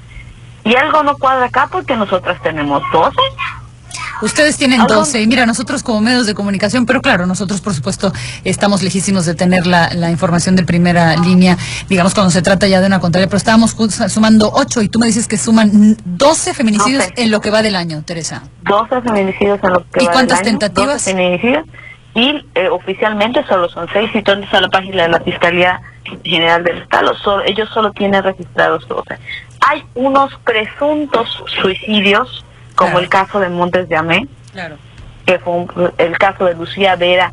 y algo no cuadra acá porque nosotras tenemos 12. Ustedes tienen 12 y mira, nosotros como medios de comunicación, pero claro, nosotros por supuesto estamos lejísimos de tener la, la información de primera línea, digamos cuando se trata ya de una contraria, pero estábamos sumando 8 y tú me dices que suman 12 feminicidios en lo que va del año, Teresa. 12 feminicidios en lo que ¿Y va cuántas del año, tentativas? 12 feminicidios y eh, oficialmente solo son 6 y entras a la página de la Fiscalía General del Estado, solo, ellos solo tienen registrados 12 hay unos presuntos suicidios, como el caso de Montes de Amé, claro. que fue un- el caso de Lucía Vera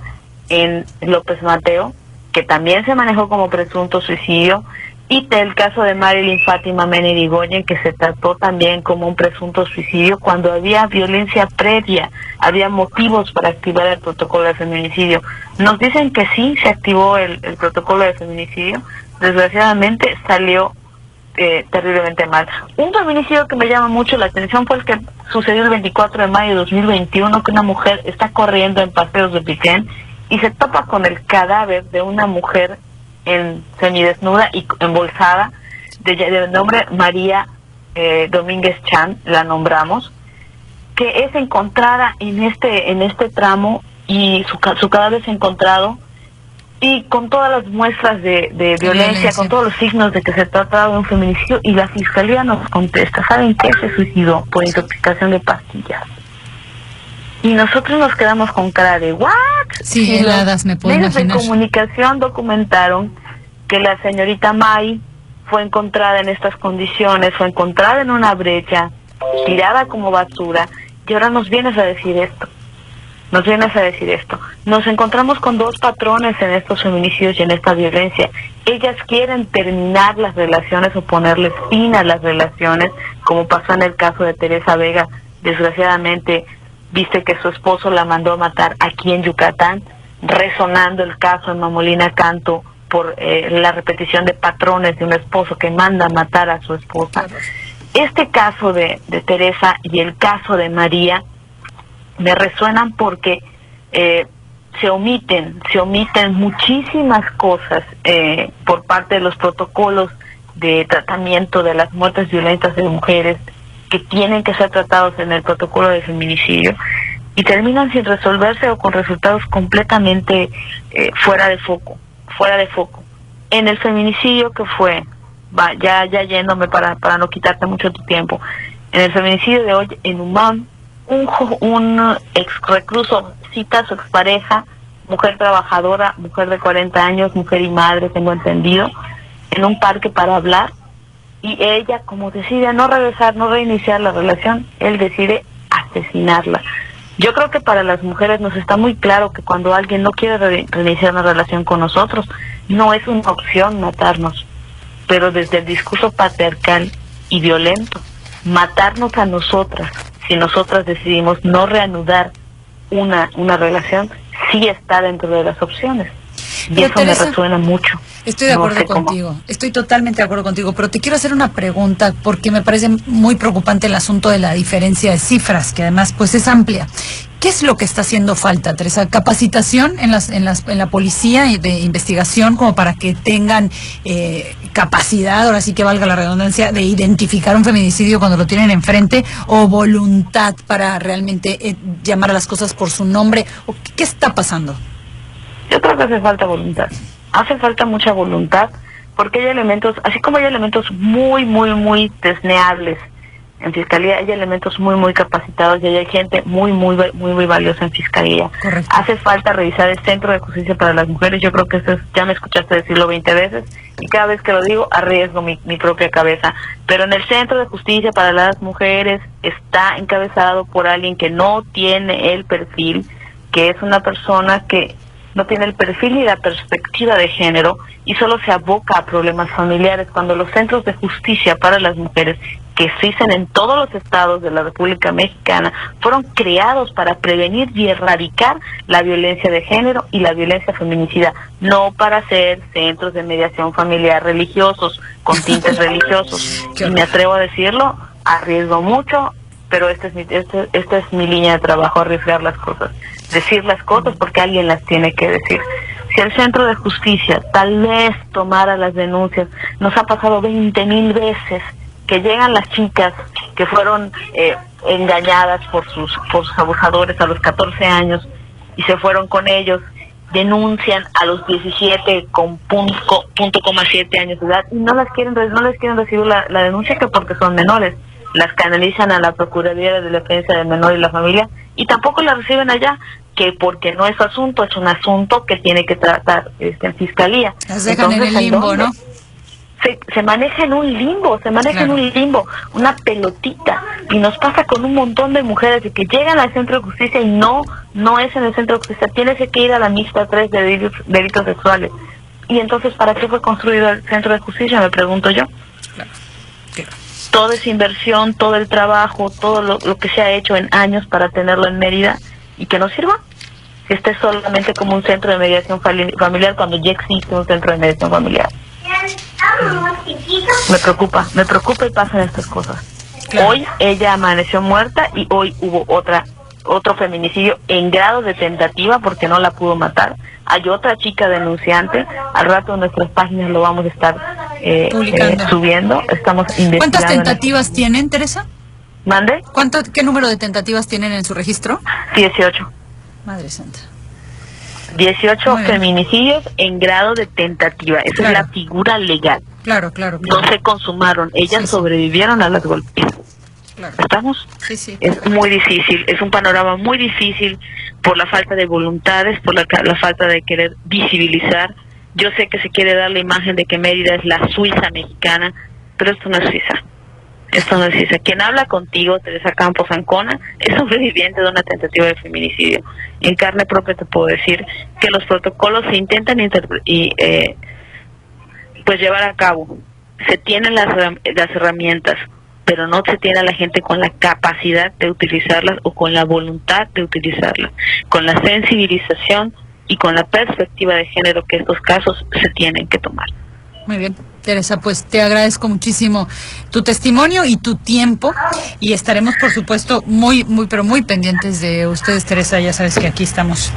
en López Mateo, que también se manejó como presunto suicidio, y del caso de Marilyn Fátima Mena Irigoyen, que se trató también como un presunto suicidio cuando había violencia previa, había motivos para activar el protocolo de feminicidio. Nos dicen que sí se activó el, el protocolo de feminicidio, desgraciadamente salió eh, terriblemente mal. Un feminicidio que me llama mucho la atención fue el que sucedió el 24 de mayo de 2021, que una mujer está corriendo en paseos de Piquén y se topa con el cadáver de una mujer en semidesnuda y embolsada, de, nombre María eh, Domínguez Chan, la nombramos, que es encontrada en este en este tramo y su, su cadáver es encontrado y con todas las muestras de, de violencia, violencia. con todos los signos de que se trata de un feminicidio y la fiscalía nos contesta, ¿saben qué? Se suicidó por intoxicación de pastillas. Y nosotros nos quedamos con cara de ¿what? Sí, heladas, me puedo medios imaginar. de comunicación documentaron que la señorita May fue encontrada en estas condiciones, fue encontrada en una brecha, tirada como basura, y ahora nos vienes a decir esto. Nos vienes a decir esto. Nos encontramos con dos patrones en estos feminicidios y en esta violencia. Ellas quieren terminar las relaciones o ponerles fin a las relaciones, como pasó en el caso de Teresa Vega. Desgraciadamente, viste que su esposo la mandó a matar aquí en Yucatán, resonando el caso en Mamolina Canto por eh, la repetición de patrones de un esposo que manda a matar a su esposa. Este caso de, de Teresa y el caso de María me resuenan porque eh, se omiten, se omiten muchísimas cosas eh, por parte de los protocolos de tratamiento de las muertes violentas de mujeres que tienen que ser tratados en el protocolo de feminicidio y terminan sin resolverse o con resultados completamente eh, fuera de foco, fuera de foco. En el feminicidio que fue, va, ya, ya yéndome para, para no quitarte mucho tu tiempo, en el feminicidio de hoy en Humán, un, un ex recluso cita a su expareja, mujer trabajadora, mujer de 40 años, mujer y madre, tengo entendido, en un parque para hablar y ella como decide no regresar, no reiniciar la relación, él decide asesinarla. Yo creo que para las mujeres nos está muy claro que cuando alguien no quiere re- reiniciar una relación con nosotros, no es una opción matarnos, pero desde el discurso patriarcal y violento, matarnos a nosotras, si nosotras decidimos no reanudar una, una relación, sí está dentro de las opciones. Y eso me resuena mucho. Estoy de No acuerdo cómo. contigo, estoy totalmente de acuerdo contigo, pero te quiero hacer una pregunta porque me parece muy preocupante el asunto de la diferencia de cifras, que además pues es amplia. ¿Qué es lo que está haciendo falta, Teresa? ¿Capacitación en, las, en, las, en la policía de investigación como para que tengan eh, capacidad, ahora sí que valga la redundancia, de identificar un feminicidio cuando lo tienen enfrente o voluntad para realmente eh, llamar a las cosas por su nombre? ¿O qué está pasando? Yo creo que hace falta voluntad. Hace falta mucha voluntad porque hay elementos, así como hay elementos muy, muy, muy desneables en fiscalía, hay elementos muy, muy capacitados y hay gente muy, muy, muy, muy valiosa en fiscalía. Hace falta revisar el Centro de Justicia para las Mujeres. Yo creo que eso es, ya me escuchaste decirlo 20 veces y cada vez que lo digo arriesgo mi, mi propia cabeza. Pero en el Centro de Justicia para las Mujeres está encabezado por alguien que no tiene el perfil, que es una persona que no tiene el perfil ni la perspectiva de género y solo se aboca a problemas familiares cuando los centros de justicia para las mujeres que existen en todos los estados de la República Mexicana fueron creados para prevenir y erradicar la violencia de género y la violencia feminicida, no para ser centros de mediación familiar religiosos con tintes religiosos. Y me atrevo a decirlo, arriesgo mucho, pero esta es mi, este, esta es mi línea de trabajo, arriesgar las cosas, decir las cosas porque alguien las tiene que decir. Si el centro de justicia tal vez tomara las denuncias, nos ha pasado 20 mil veces que llegan las chicas que fueron eh, engañadas por sus, por sus abusadores a los 14 años y se fueron con ellos, denuncian a los 17 con punto, punto coma siete años de edad y no las quieren re- no les quieren recibir la, la denuncia que porque son menores las canalizan a la Procuraduría de Defensa del Menor y la Familia y tampoco la reciben allá que porque no es su asunto, es un asunto que tiene que tratar este, en fiscalía. Las dejan en el Entonces, limbo? ¿no? se, se maneja en un limbo, se maneja en un limbo, una pelotita, Y nos pasa con un montón de mujeres de que llegan al centro de justicia y no, no es en el centro de justicia, tienes que ir a la mixta 3 de delitos, delitos sexuales. Y entonces, ¿para qué fue construido el centro de justicia? Me pregunto yo. Toda esa inversión, todo el trabajo, todo lo, lo que se ha hecho en años para tenerlo en Mérida y que no sirva que esté solamente como un centro de mediación familiar cuando ya existe un centro de mediación familiar. Me preocupa, me preocupa y pasan estas cosas. Hoy ella amaneció muerta y hoy hubo otra otro feminicidio en grado de tentativa porque no la pudo matar. Hay otra chica denunciante. Al rato en nuestras páginas lo vamos a estar eh, Publicando. eh, subiendo. Estamos investigando. ¿Cuántas en tentativas tienen, Teresa? ¿Mande? ¿Cuánto, ¿Qué número de tentativas tienen en su registro? 18. Madre santa. 18 Muy bien. feminicidios en grado de tentativa. Esa es la figura legal. Claro, claro, No se consumaron. Ellas sobrevivieron a las golpizas. ¿Estamos? Sí, sí. Es muy difícil. Es un panorama muy difícil por la falta de voluntades, por la, la falta de querer visibilizar. Yo sé que se quiere dar la imagen de que Mérida es la Suiza mexicana, pero esto no es Suiza. Esto no Suiza. Quien habla contigo, Teresa Campos Ancona, es sobreviviente de una tentativa de feminicidio. En carne propia te puedo decir que los protocolos se intentan y, eh, pues llevar a cabo. Se tienen las, las herramientas, pero no se tiene a la gente con la capacidad de utilizarlas o con la voluntad de utilizarlas, con la sensibilización y con la perspectiva de género que estos casos se tienen que tomar. Muy bien. Teresa, pues te agradezco muchísimo tu testimonio y tu tiempo y estaremos, por supuesto, muy, muy, pero muy pendientes de ustedes, Teresa. Ya sabes que aquí estamos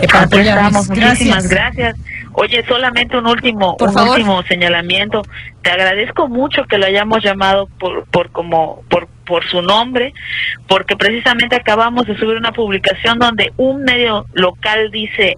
eh, para Aquí apoyarles. estamos. Muchísimas gracias. Oye, solamente un último, Por un favor. último señalamiento. Te agradezco mucho que lo hayamos llamado por, por como, por, por su nombre, porque precisamente acabamos de subir una publicación donde un medio local dice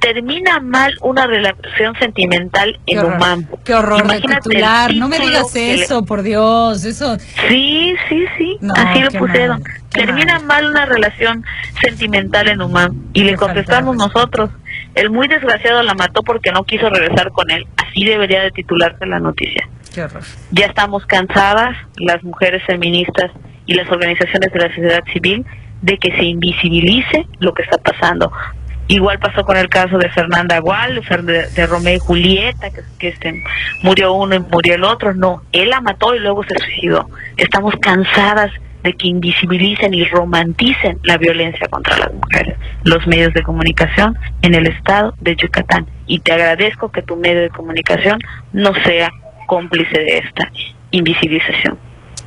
termina mal una relación sentimental Qué en horror, UMAM. Qué horror titular. No me digas le- eso, por Dios. Eso. Sí, sí, sí, No, así lo pusieron. mal, Termina mal una relación sentimental en UMAM y le contestamos nosotros. El muy desgraciado la mató porque no quiso regresar con él. Así debería de titularse la noticia. Qué horror. Ya estamos cansadas, las mujeres feministas y las organizaciones de la sociedad civil, de que se invisibilice lo que está pasando. Igual pasó con el caso de Fernanda Gual, de, Romeo y Julieta, que, que este, murió uno y murió el otro. No, él la mató y luego se suicidó. Estamos cansadas de que invisibilicen y romanticen la violencia contra las mujeres, los medios de comunicación en el estado de Yucatán. Y te agradezco que tu medio de comunicación no sea cómplice de esta invisibilización.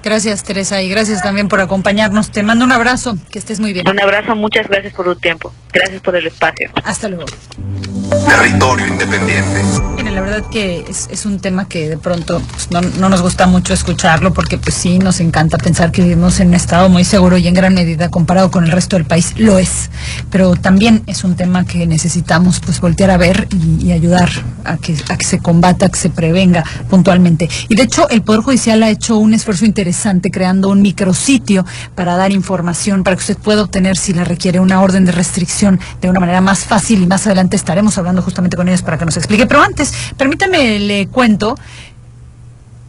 Gracias, Teresa, y gracias también por acompañarnos. Te mando un abrazo. Que estés muy bien. Un abrazo, muchas gracias por tu tiempo. Gracias por el espacio. Hasta luego. Territorio independiente. Miren, la verdad que es, es un tema que de pronto pues, no, no nos gusta mucho escucharlo porque pues sí nos encanta pensar que vivimos en un estado muy seguro y en gran medida comparado con el resto del país lo es. Pero también es un tema que necesitamos pues voltear a ver y, y ayudar a que, a que se combata, a que se prevenga puntualmente. Y de hecho el Poder Judicial ha hecho un esfuerzo interesante creando un micrositio para dar información, para que usted pueda obtener si la requiere una orden de restricción de una manera más fácil y más adelante estaremos hablando justamente con ellos para que nos explique. Pero antes, permítame le cuento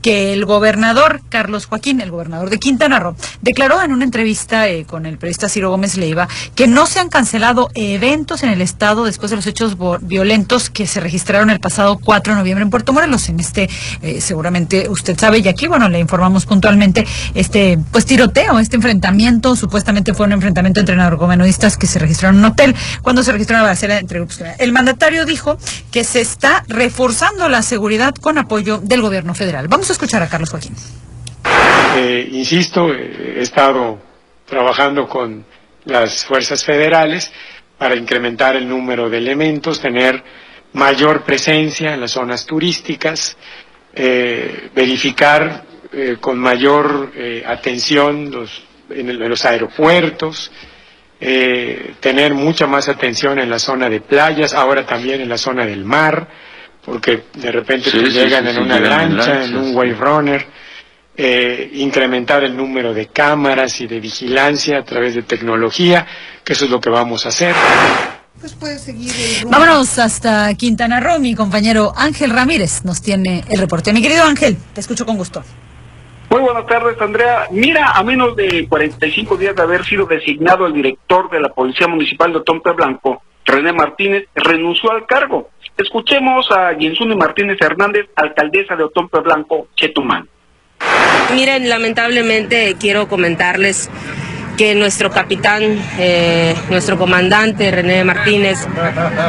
que el gobernador Carlos Joaquín, el gobernador de Quintana Roo, declaró en una entrevista eh, con el periodista Ciro Gómez Leiva que no se han cancelado eventos en el estado después de los hechos violentos que se registraron el pasado 4 de noviembre en Puerto Morelos. En este, eh, seguramente usted sabe, y aquí, bueno, le informamos puntualmente, este, pues tiroteo, este enfrentamiento, supuestamente fue un enfrentamiento entre narcomenudistas que se registraron en un hotel cuando se registró una balacera entre grupos. El mandatario dijo que se está reforzando la seguridad con apoyo del gobierno federal. Vamos escuchar a Carlos Joaquín. Eh, insisto, eh, he estado trabajando con las fuerzas federales para incrementar el número de elementos, tener mayor presencia en las zonas turísticas, eh, verificar eh, con mayor atención los, en, el- en los aeropuertos, tener mucha más atención en la zona de playas, ahora también en la zona del mar, porque de repente Sí, te sí, llegan sí, en sí, una lancha, en un wave runner, eh, incrementar el número de cámaras y de vigilancia a través de tecnología, que eso es lo que vamos a hacer. Vámonos hasta Quintana Roo. Mi compañero Ángel Ramírez nos tiene el reporte. Mi querido Ángel, te escucho con gusto. Muy buenas tardes, Andrea. Mira, a menos de 45 días de haber sido designado el director de la Policía Municipal de Otompe Blanco, René Martínez renunció al cargo. Escuchemos a Jensuni Martínez Hernández, alcaldesa de Otompe Blanco, Chetumal. Miren, lamentablemente quiero comentarles que nuestro capitán, eh, nuestro comandante René Martínez,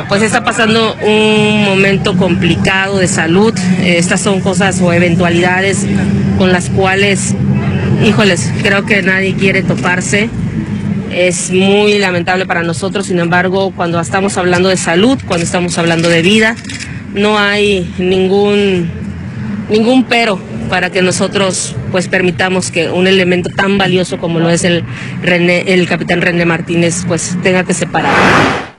pues está pasando un momento complicado de salud. Estas son cosas o eventualidades con las cuales, híjoles, creo que nadie quiere toparse. Es muy lamentable para nosotros, sin embargo, cuando estamos hablando de salud, cuando estamos hablando de vida, no hay ningún, ningún pero para que nosotros pues permitamos que un elemento tan valioso como lo es el el capitán René Martínez pues tenga que separar.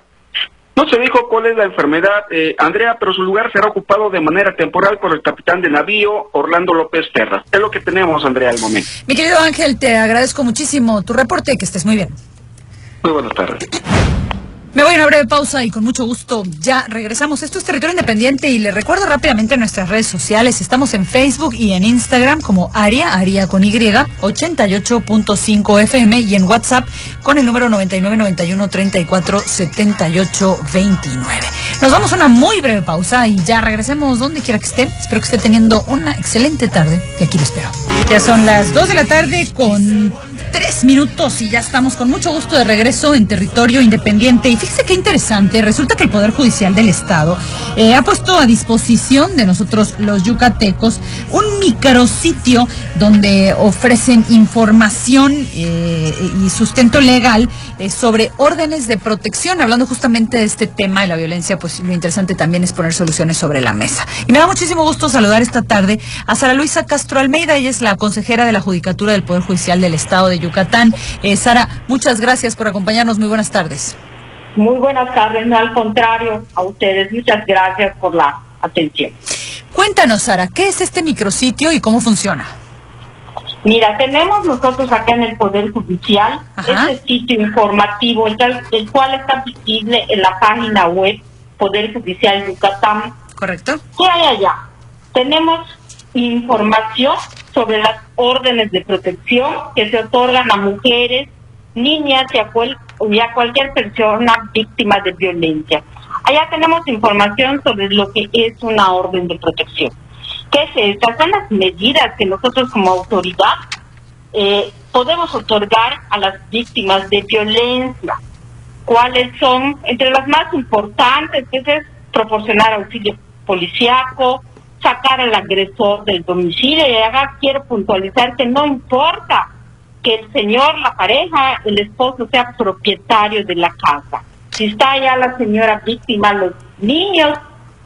No se dijo cuál es la enfermedad, eh, Andrea, pero su lugar será ocupado de manera temporal por el capitán de navío, Orlando López Terra. Es lo que tenemos, Andrea, al momento. Mi querido Ángel, te agradezco muchísimo tu reporte, que estés muy bien. Muy buenas tardes. Me voy a una breve pausa y con mucho gusto ya regresamos. Esto es Territorio Independiente y le recuerdo rápidamente nuestras redes sociales. Estamos en Facebook y en Instagram como Aria, Aria con Y, 88.5 FM y en WhatsApp con el número 9991 34 78 29. Nos vamos a una muy breve pausa y ya regresemos donde quiera que esté. Espero que esté teniendo una excelente tarde y aquí lo espero. Ya son las 2 de la tarde con tres minutos y ya estamos con mucho gusto de regreso en territorio independiente. Y fíjese qué interesante, resulta que el Poder Judicial del Estado eh, ha puesto a disposición de nosotros los yucatecos un micrositio donde ofrecen información eh, y sustento legal eh, sobre órdenes de protección, hablando justamente de este tema de la violencia, pues lo interesante también es poner soluciones sobre la mesa. Y me da muchísimo gusto saludar esta tarde a Sara Luisa Castro Almeida, ella es la consejera de la Judicatura del Poder Judicial del Estado de Yucatán. Eh, Sara, muchas gracias por acompañarnos. Muy buenas tardes. Muy buenas tardes, no al contrario, a ustedes muchas gracias por la atención. Cuéntanos, Sara, ¿qué es este micrositio y cómo funciona? Mira, tenemos nosotros acá en el Poder Judicial este sitio informativo, el, el, cual está visible en la página web Poder Judicial Yucatán. Correcto. ¿Qué hay allá? Tenemos información sobre las órdenes de protección que se otorgan a mujeres, niñas y a, cualquier persona víctima de violencia. Allá tenemos información sobre lo que es una orden de protección. ¿Qué es Estas son las medidas que nosotros como autoridad eh, podemos otorgar a las víctimas de violencia. ¿Cuáles son? Entre las más importantes, que es proporcionar auxilio policiaco, sacar al agresor del domicilio y acá quiero puntualizar que no importa que el señor, la pareja, el esposo sea propietario de la casa. Si está ya la señora víctima, los niños,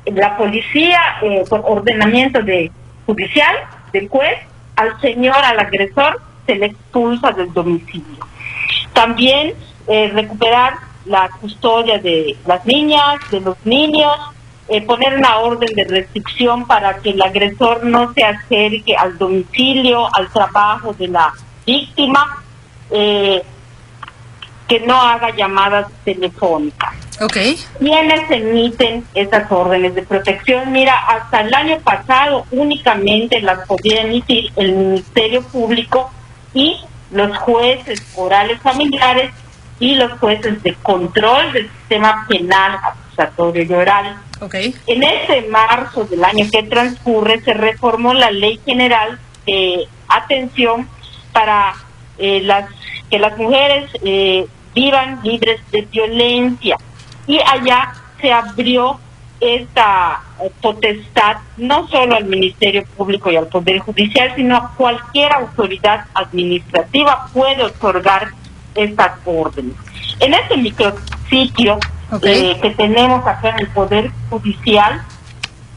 la policía, eh, por ordenamiento de judicial del juez, al señor, al agresor, se le expulsa del domicilio. También eh, recuperar la custodia de las niñas, de los niños, eh, poner una orden de restricción para que el agresor no se acerque al domicilio, al trabajo de la víctima, eh, que no haga llamadas telefónicas. ¿Quiénes emiten esas órdenes de protección? Mira, hasta el año pasado únicamente las podía emitir el Ministerio Público y los jueces orales familiares y los jueces de control del sistema penal acusatorio y oral. En este marzo del año que transcurre se reformó la Ley General de Atención para eh, las que las mujeres eh, vivan libres de violencia y allá se abrió esta eh, potestad no solo al Ministerio Público y al Poder Judicial, sino a cualquier autoridad administrativa puede otorgar estas órdenes. En este micrositio eh, que tenemos acá en el Poder Judicial,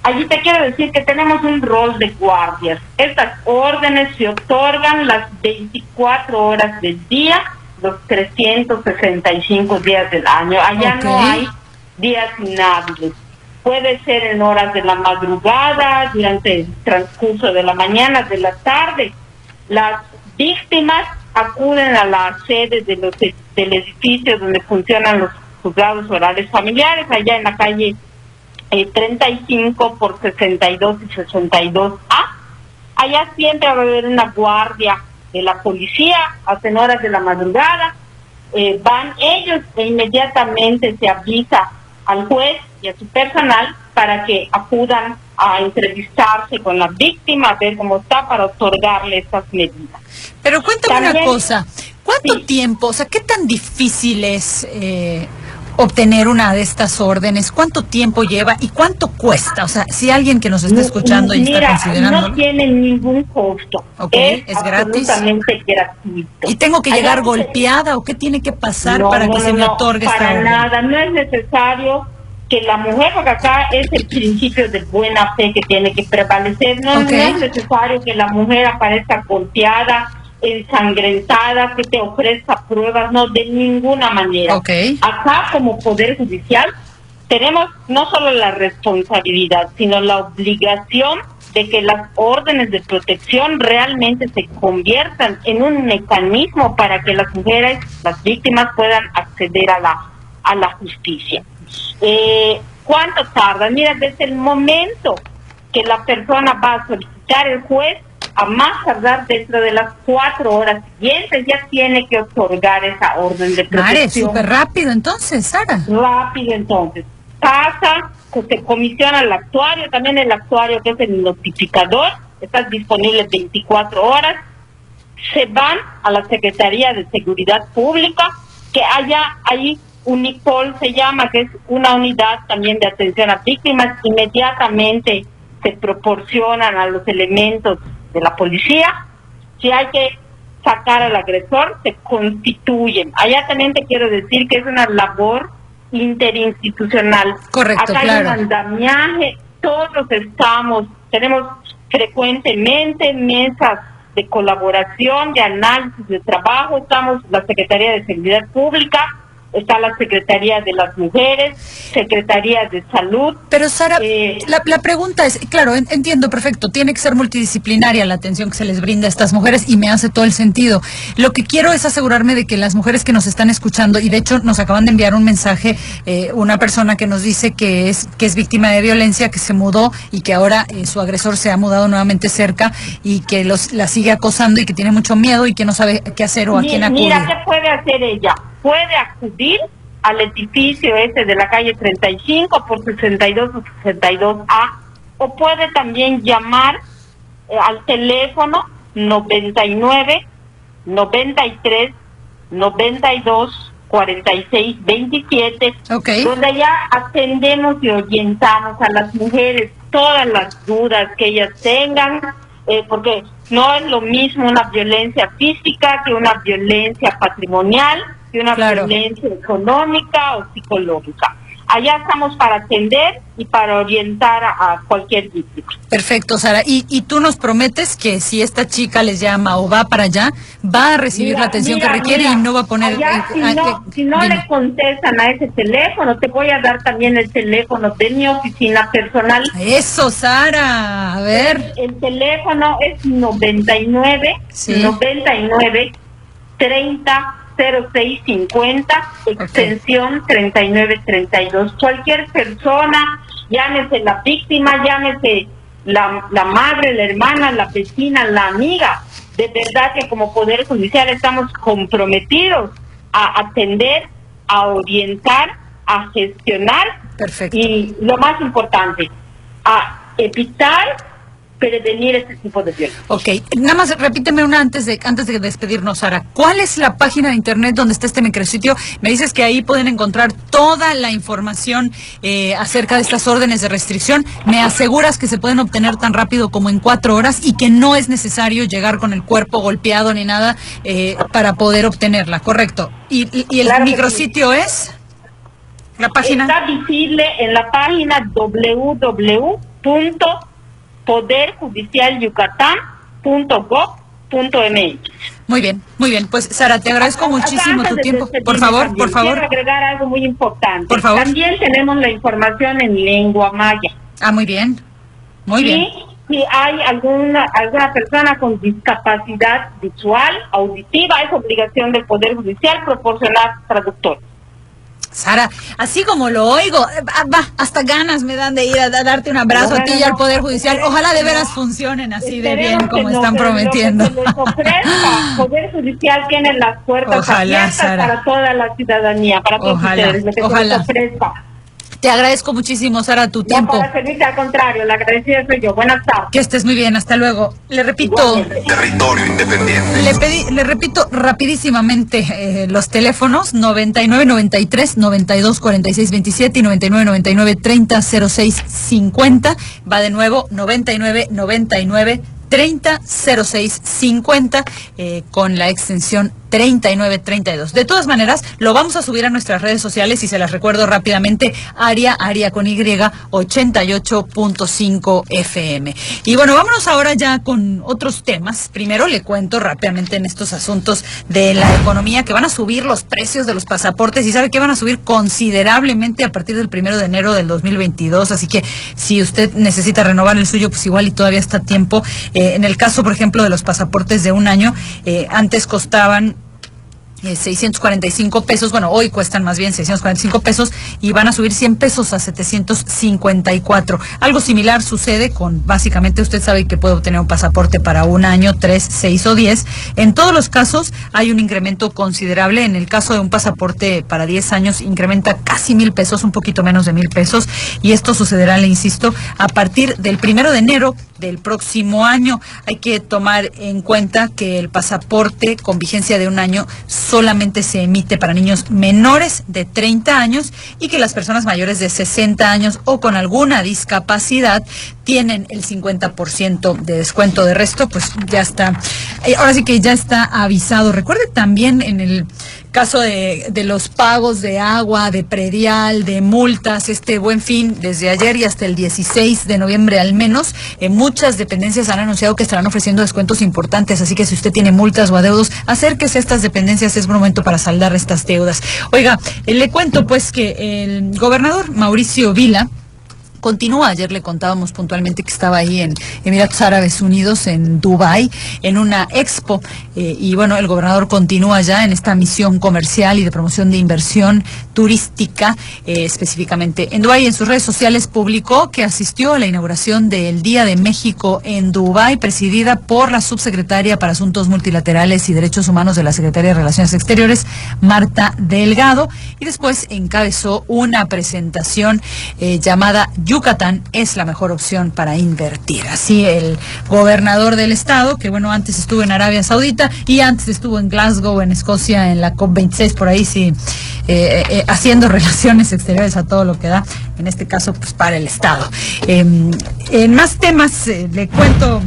allí te quiero decir que tenemos un rol de guardias. Estas órdenes se otorgan las 24 horas del día, los 365 días del año. Allá no hay días inhábiles. Puede ser en horas de la madrugada, durante el transcurso de la mañana, de la tarde. Las víctimas acuden a la sede de los, del edificio donde funcionan los juzgados orales familiares, allá en la calle 35 eh, por 62 y 62A. allá siempre va a haber una guardia de la policía, hacen horas de la madrugada, eh, van ellos e inmediatamente se avisa al juez y a su personal para que acudan a entrevistarse con la víctima, a ver cómo está, para otorgarle estas medidas. Pero cuéntame una cosa, ¿cuánto tiempo, o sea, qué tan difícil es eh, obtener una de estas órdenes? ¿Cuánto tiempo lleva y cuánto cuesta? O sea, si alguien que nos está escuchando y está considerando... no tiene ningún costo. Ok, es, es gratis. absolutamente gratuito. ¿Y tengo que Allá llegar se- golpeada o qué tiene que pasar No, para no, que se me no, otorgue esta Para orden? nada, no es necesario que la mujer, porque acá es el principio de buena fe que tiene que prevalecer, no es necesario que la mujer aparezca golpeada, ensangrentada, que te ofrezca pruebas, no, de ninguna manera. Ok. Acá como Poder Judicial tenemos no solo la responsabilidad, sino la obligación de que las órdenes de protección realmente se conviertan en un mecanismo para que las mujeres, las víctimas puedan acceder a la a la justicia. Eh, ¿Cuánto tarda? Mira, desde el momento que la persona va a solicitar el juez, a más tardar dentro de las cuatro horas siguientes, ya tiene que otorgar esa orden de protección. súper rápido entonces, Sara. Rápido entonces. Pasa, se comisiona el actuario, también el actuario que es el notificador, está disponible 24 horas. Se van a la Secretaría de Seguridad Pública, que allá hay UNIPOL se llama, que es una unidad también de atención a víctimas, inmediatamente se proporcionan a los elementos de la policía. Si hay que sacar al agresor, se constituyen. Allá también te quiero decir que es una labor interinstitucional. Correcto, Acá claro. hay un andamiaje, todos estamos, tenemos frecuentemente mesas de colaboración, de análisis de trabajo, estamos la Secretaría de Seguridad Pública, está la Secretaría de las Mujeres, Secretaría de Salud. Pero Sara, Eh, la, la pregunta es, claro, en- entiendo perfecto, tiene que ser multidisciplinaria la atención que se les brinda a estas mujeres y me hace todo el sentido. Lo que quiero es asegurarme de que las mujeres que nos están escuchando, y de hecho nos acaban de enviar un mensaje, eh, una persona que nos dice que es, que es víctima de violencia, que se mudó y que ahora eh, su agresor se ha mudado nuevamente cerca y que los, la sigue acosando y que tiene mucho miedo y que no sabe qué hacer o a quién acudir. Mira, ¿qué puede hacer ella? Puede acudir al edificio ese de la calle 35 por 62 o 62A o puede también llamar eh, al teléfono 99 93 92 46 27 donde ya atendemos y orientamos a las mujeres todas las dudas que ellas tengan eh, porque no es lo mismo una violencia física que una violencia patrimonial, que una violencia económica o psicológica. Allá estamos para atender y para orientar a, a cualquier víctima. Perfecto, Sara. Y, y tú nos prometes que si esta chica les llama o va para allá, va a recibir Mira, la atención mira, que requiere mira, y no va a poner... allá, eh, si ah, no, eh, si no dime. le contestan a ese teléfono, te voy a dar también el teléfono de mi oficina personal. Eso, Sara. A ver. El, teléfono es 99 Sí. 99 30 0650 extensión 3932. Cualquier persona, llámese la víctima, llámese la, la madre, la hermana, la vecina, la amiga. De verdad que como Poder Judicial estamos comprometidos a atender, a orientar, a gestionar y lo más importante, a evitar prevenir este tipo de violencia. Ok, nada más repíteme una antes de antes de despedirnos, Sara. ¿Cuál es la página de internet donde está este micrositio? Me dices que ahí pueden encontrar toda la información eh, acerca de estas órdenes de restricción. ¿Me aseguras que se pueden obtener tan rápido como en cuatro horas y que no es necesario llegar con el cuerpo golpeado ni nada eh, para poder obtenerla? Correcto. ¿Y, y- y el Claro que sí. micrositio es? ¿La página? Está visible en la página www.poderjudicialyucatán.gov.mx. Muy bien, muy bien. Pues Sara, te agradezco muchísimo tu tiempo. Por favor, también, por favor. Quiero agregar algo muy importante. Por favor. También tenemos la información en lengua maya. Ah, muy bien. Muy Y bien. Si hay alguna, alguna persona con discapacidad visual, auditiva, es obligación del Poder Judicial proporcionar traductor. Sara, así como lo oigo, eh, va, hasta ganas me dan de ir a, darte un abrazo a ti y al Poder Judicial. Ojalá de veras funcionen así de bien como están prometiendo. Poder Judicial tiene las puertas abiertas para toda la ciudadanía, para todos ustedes, lo que ojalá. Te agradezco muchísimo, Sara, tu tiempo. para servirte, al contrario, la agradecida soy yo. Buenas tardes. Que estés muy bien, hasta luego. Le repito. Territorio independiente. Le, pedí, le repito rapidísimamente eh, los teléfonos 9993 92 46 27 y 9999 30 06 50. Va de nuevo 9999 30 06 50 eh, con la extensión 3932. De todas maneras, lo vamos a subir a nuestras redes sociales y se las recuerdo rápidamente, Aria, Aria con Y, 88.5 FM. Y bueno, vámonos ahora ya con otros temas. Primero le cuento rápidamente en estos asuntos de la economía que van a subir los precios de los pasaportes y sabe que van a subir considerablemente a partir del primero de enero del 2022. Así que si usted necesita renovar el suyo, pues igual y todavía está tiempo. Eh, en el caso, por ejemplo, de los pasaportes de un año, eh, antes costaban 645 eh, pesos, bueno, hoy cuestan más bien 645 pesos y van a subir 100 pesos a 754. Algo similar sucede con, básicamente usted sabe que puede obtener un pasaporte para un año, tres, seis o diez. En todos los casos hay un incremento considerable. En el caso de un pasaporte para 10 años incrementa casi mil pesos, un poquito menos de mil pesos. Y esto sucederá, le insisto, a partir del primero de enero del próximo año. Hay que tomar en cuenta que el pasaporte con vigencia de un año solamente se emite para niños menores de 30 años y que las personas mayores de 60 años o con alguna discapacidad tienen el 50% de descuento. De resto, pues ya está. Eh, ahora sí que ya está avisado. Recuerde también en el caso de, de, los pagos de agua, de predial, de multas, este buen fin, desde ayer y hasta el 16 de noviembre al menos, eh, muchas dependencias han anunciado que estarán ofreciendo descuentos importantes, así que si usted tiene multas o adeudos, acérquese a estas dependencias, es momento para saldar estas deudas. Oiga, eh, le cuento pues que el gobernador Mauricio Vila, continúa. Ayer le contábamos puntualmente que estaba ahí en Emiratos Árabes Unidos, en Dubái, en una expo. Eh, y bueno, el gobernador continúa ya en esta misión comercial y de promoción de inversión turística, eh, específicamente en Dubái. En sus redes sociales publicó que asistió a la inauguración del Día de México en Dubái, presidida por la subsecretaria para Asuntos Multilaterales y Derechos Humanos de la Secretaría de Relaciones Exteriores, Marta Delgado, y después encabezó una presentación eh, llamada Yucatán es la mejor opción para invertir. Así el gobernador del estado, que bueno, antes estuvo en Arabia Saudita y antes estuvo en Glasgow, en Escocia, en la COP26, por ahí sí, eh, eh, haciendo relaciones exteriores a todo lo que da, en este caso, pues para el estado. Em, en más temas, eh, le cuento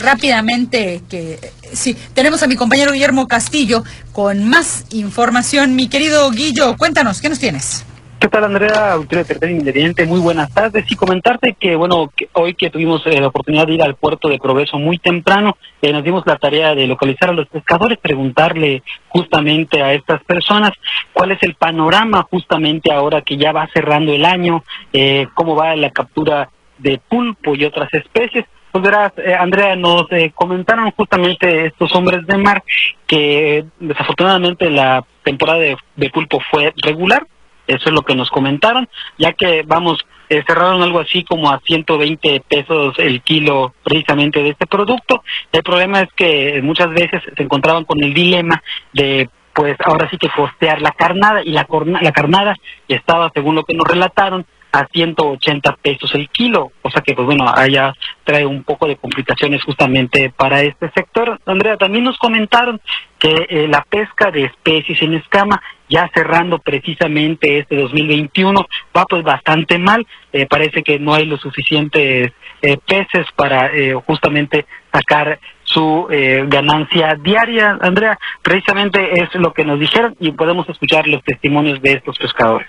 rápidamente que sí, tenemos a mi compañero Guillermo Castillo con más información. Mi querido Guillo, cuéntanos, ¿qué nos tienes? ¿Qué tal, Andrea? Autoridad Independiente, muy buenas tardes. Y comentarte que, bueno, hoy que tuvimos eh, la oportunidad de ir al puerto de Progreso muy temprano, eh, nos dimos la tarea de localizar a los pescadores, preguntarle justamente a estas personas cuál es el panorama justamente ahora que ya va cerrando el año, eh, cómo va la captura de pulpo y otras especies. Pues verás, Andrea, nos comentaron justamente estos hombres de mar que desafortunadamente la temporada de pulpo fue regular, eso es lo que nos comentaron, ya que vamos, eh, cerraron algo así como a 120 pesos el kilo precisamente de este producto. El problema es que muchas veces se encontraban con el dilema de pues ahora sí que costear la carnada y la, la carnada estaba, según lo que nos relataron, a 180 pesos el kilo, o que pues bueno, allá trae un poco de complicaciones justamente para este sector. Andrea, también nos comentaron que eh, la pesca de especies en escama ya cerrando precisamente este 2021 va pues bastante mal, eh, parece que no hay los suficientes eh, peces para justamente sacar su ganancia diaria. Andrea, precisamente es lo que nos dijeron y podemos escuchar los testimonios de estos pescadores.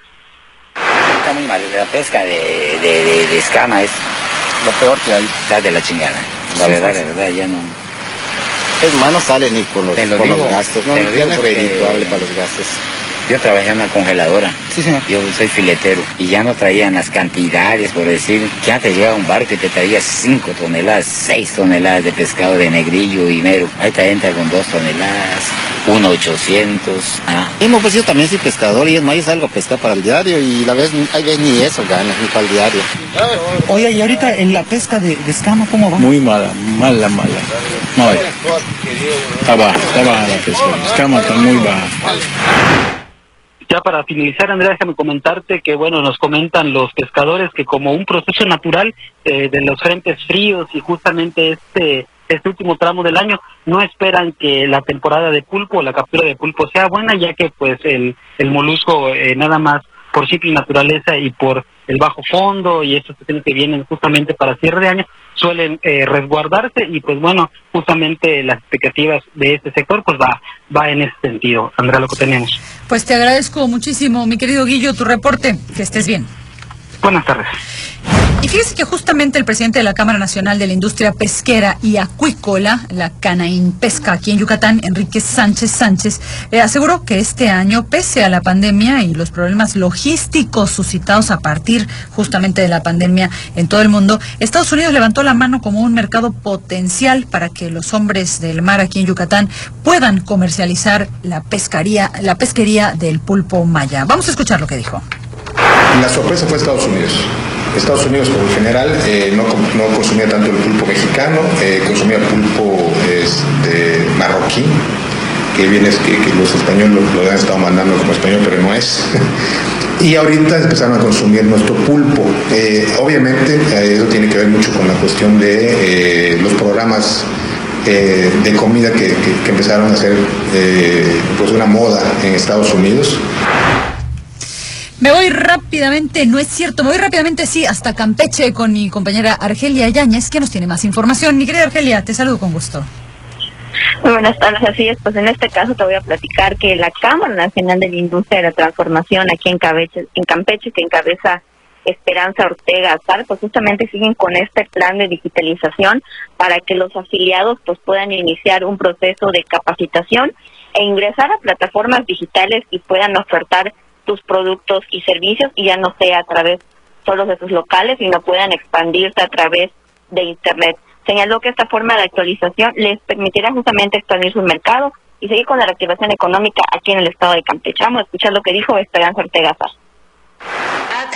Está muy mal, la pesca de, de, escama es lo peor que está de la chingada. La verdad, la verdad, ya no. Es más, no sale ni con los, con los gastos, no, ya no es redituable para los gastos. Yo trabajé en una congeladora. Sí, señor. Yo soy filetero. Y ya no traían las cantidades, por decir, que antes llegaba un barco y te traía 5 toneladas, 6 toneladas de pescado de negrillo y mero. Ahí te entra con 2 toneladas, 1,800. Ah. Y pues yo también soy pescador y no hay algo pescar para el diario y la vez, hay ni eso ganas, ni para el diario. Oye, y ahorita en la pesca de, de escama, ¿cómo va? Muy mala, mala, mala. No, está baja, está baja la pesca. La escama está muy baja. Ya para finalizar, Andrea, déjame comentarte que, bueno, nos comentan los pescadores que como un proceso natural eh, de los frentes fríos y justamente este este último tramo del año no esperan que la temporada de pulpo, la captura de pulpo sea buena, ya que pues el, el molusco eh, nada más por simple naturaleza y por el bajo fondo y estos que vienen justamente para cierre de año suelen eh, resguardarse y pues bueno justamente las expectativas de este sector pues va va en ese sentido. Andrea lo que tenemos. Pues te agradezco muchísimo. Mi querido Guillo tu reporte. Que estés bien buenas tardes y fíjese que justamente el presidente de la Cámara Nacional de la Industria Pesquera y Acuícola, la Canaín Pesca aquí en Yucatán, Enrique Sánchez Sánchez, eh, aseguró que este año, pese a la pandemia y los problemas logísticos suscitados a partir justamente de la pandemia en todo el mundo, Estados Unidos levantó la mano como un mercado potencial para que los hombres del mar aquí en Yucatán puedan comercializar la pescaría, la pesquería del pulpo maya. Vamos a escuchar lo que dijo. La sorpresa fue Estados Unidos. Estados Unidos, por lo general, eh, no, no, consumía tanto el pulpo mexicano, eh, consumía pulpo este, marroquí, que viene que, que los españoles lo, han estado mandando como español, pero no es. y ahorita empezaron a consumir nuestro pulpo. Eh, obviamente, eso tiene que ver mucho con la cuestión de los programas de comida que, que, empezaron a ser pues una moda en Estados Unidos. Me voy rápidamente, no es cierto, me voy rápidamente, sí, hasta Campeche con mi compañera Argelia Yáñez, que nos tiene más información. Mi querida Argelia, te saludo con gusto. Muy buenas tardes, así es. Pues en este caso te voy a platicar que la Cámara Nacional de la Industria de la Transformación aquí en, Campeche, en Campeche que encabeza Esperanza Ortega Azar, pues justamente siguen con este plan de digitalización para que los afiliados pues puedan iniciar un proceso de capacitación e ingresar a plataformas digitales y puedan ofertar tus productos y servicios y ya no sea a través solo de sus locales, sino puedan expandirse a través de Internet. Señaló que esta forma de actualización les permitirá justamente expandir su mercado y seguir con la reactivación económica aquí en el estado de Campeche. Vamos a escuchar lo que dijo Esperanza Ortega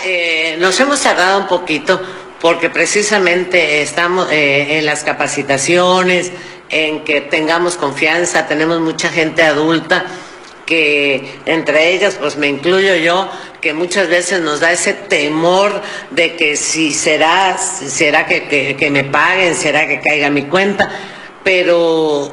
eh, nos hemos tardado un poquito porque precisamente estamos eh, en las capacitaciones, en que tengamos confianza, tenemos mucha gente adulta que entre ellas, pues me incluyo yo, que muchas veces nos da ese temor de que si será, será que, que, me paguen, será que caiga mi cuenta, pero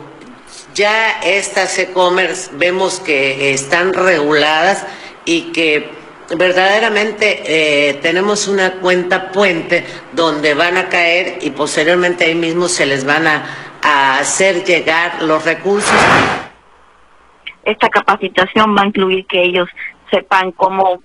ya estas e-commerce vemos que están reguladas y que verdaderamente eh, tenemos una cuenta puente donde van a caer y posteriormente ahí mismo se les van a hacer llegar los recursos. Esta capacitación va a incluir que ellos sepan cómo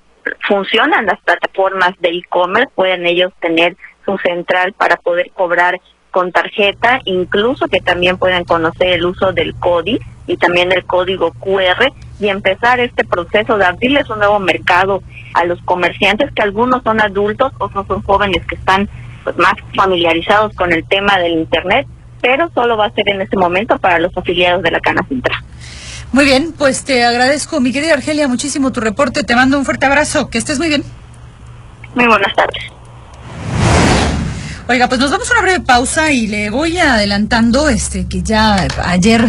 funcionan las plataformas de e-commerce, pueden ellos tener su central para poder cobrar con tarjeta, incluso que también puedan conocer el uso del CODI y también el código QR y empezar este proceso de abrirles un nuevo mercado a los comerciantes que algunos son adultos, otros son jóvenes que están pues, más familiarizados con el tema del Internet, pero solo va a ser en este momento para los afiliados de la Cana Central. Muy bien, pues te agradezco, mi querida Argelia, muchísimo tu reporte. Te mando un fuerte abrazo. Que estés muy bien. Muy buenas tardes. Oiga, pues nos vamos a una breve pausa y le voy adelantando este que ya ayer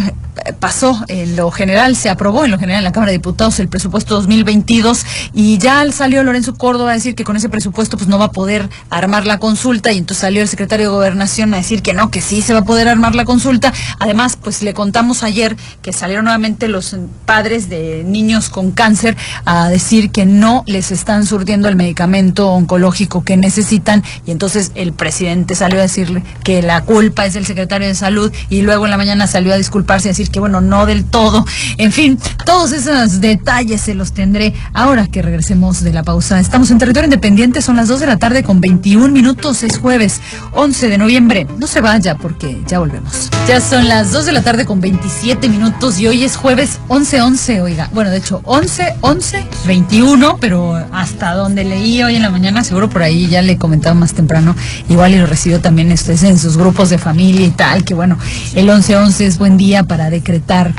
pasó en lo general, se aprobó en lo general en la Cámara de Diputados el presupuesto 2022 y ya salió Lorenzo Córdoba a decir que con ese presupuesto pues no va a poder armar la consulta y entonces salió el secretario de Gobernación a decir que no, que sí se va a poder armar la consulta. Además, pues le contamos ayer que salieron nuevamente los padres de niños con cáncer a decir que no les están surtiendo el medicamento oncológico que necesitan y entonces el presidente salió a decirle que la culpa es del secretario de Salud y luego en la mañana salió a disculparse que bueno, no del todo. En fin, todos esos detalles se los tendré ahora que regresemos de la pausa. Estamos en territorio independiente, son las 2 de la tarde con 21 minutos, es jueves 11 de noviembre. No se vaya porque ya volvemos. Ya son las 2 de la tarde con 27 minutos y hoy es jueves 11-11, oiga. Bueno, de hecho, 11-11, 21, pero hasta donde leí hoy en la mañana, seguro por ahí ya le he comentado más temprano, igual y lo recibió también esto en sus grupos de familia y tal, que bueno, el 11-11 es buen día para decretar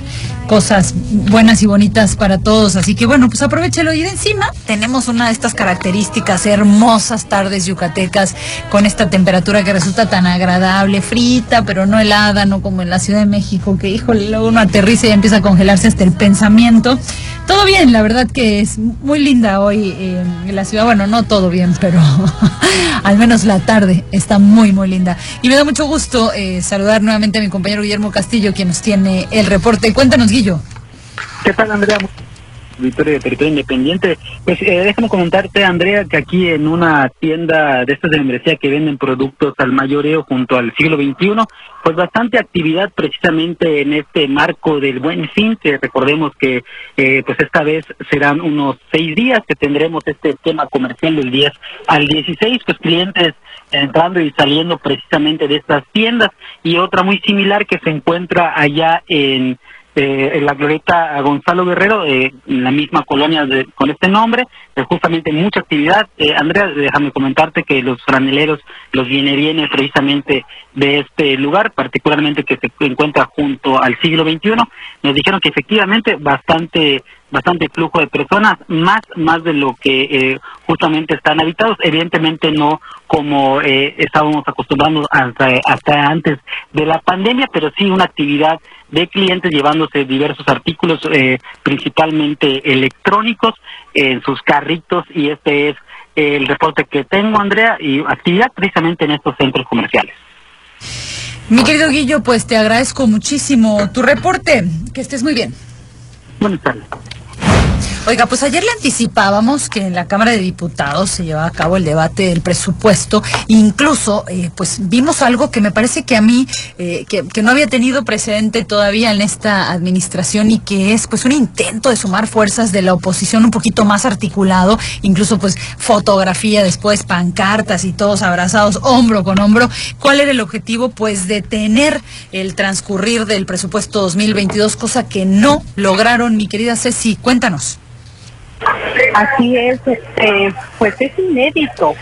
cosas buenas y bonitas para todos. Así que bueno, pues aprovechelo. Y de encima tenemos una de estas características hermosas tardes yucatecas con esta temperatura que resulta tan agradable, frita, pero no helada, no como en la Ciudad de México, que híjole, luego uno aterriza y empieza a congelarse hasta el pensamiento. Todo bien, la verdad que es muy linda hoy eh, en la ciudad. Bueno, no todo bien, pero al menos la tarde está muy, muy linda. Y me da mucho gusto eh, saludar nuevamente a mi compañero Guillermo Castillo, quien nos tiene el reporte. Cuéntanos, Guillo. ¿Qué tal, Andrea? Victoria de Territorio Independiente. Pues eh, déjame comentarte, Andrea, que aquí en una tienda de estas de membresía que venden productos al mayoreo junto al siglo XXI, pues bastante actividad precisamente en este marco del buen fin, que recordemos que eh, pues esta vez serán unos seis días que tendremos este esquema comercial del 10 al 16, pues clientes entrando y saliendo precisamente de estas tiendas y otra muy similar que se encuentra allá en eh, en la glorieta Gonzalo Guerrero, eh, la misma colonia de, con este nombre, eh, justamente mucha actividad. Eh, Andrea, déjame comentarte que los franeleros los viene viene precisamente de este lugar, particularmente que se encuentra junto al siglo XXI, nos dijeron que efectivamente bastante bastante flujo de personas, más más de lo que eh, justamente están habitados, evidentemente no como eh, estábamos acostumbrados hasta, hasta antes de la pandemia, pero sí una actividad de clientes llevándose diversos artículos, eh, principalmente electrónicos, en sus carritos y este es el reporte que tengo, Andrea, y actividad precisamente en estos centros comerciales. Mi querido Guillo, pues te agradezco muchísimo tu reporte. Que estés muy bien. Buenas tardes. Oiga, pues ayer le anticipábamos que en la Cámara de Diputados se llevaba a cabo el debate del presupuesto. Incluso, eh, pues vimos algo que me parece que a mí, eh, que, no había tenido precedente todavía en esta administración y que es pues un intento de sumar fuerzas de la oposición un poquito más articulado, incluso pues fotografía después, pancartas y todos abrazados hombro con hombro. ¿Cuál era el objetivo? Pues detener el transcurrir del presupuesto 2022, cosa que no lograron, mi querida Ceci. Cuéntanos. Así es, este, pues es inédito.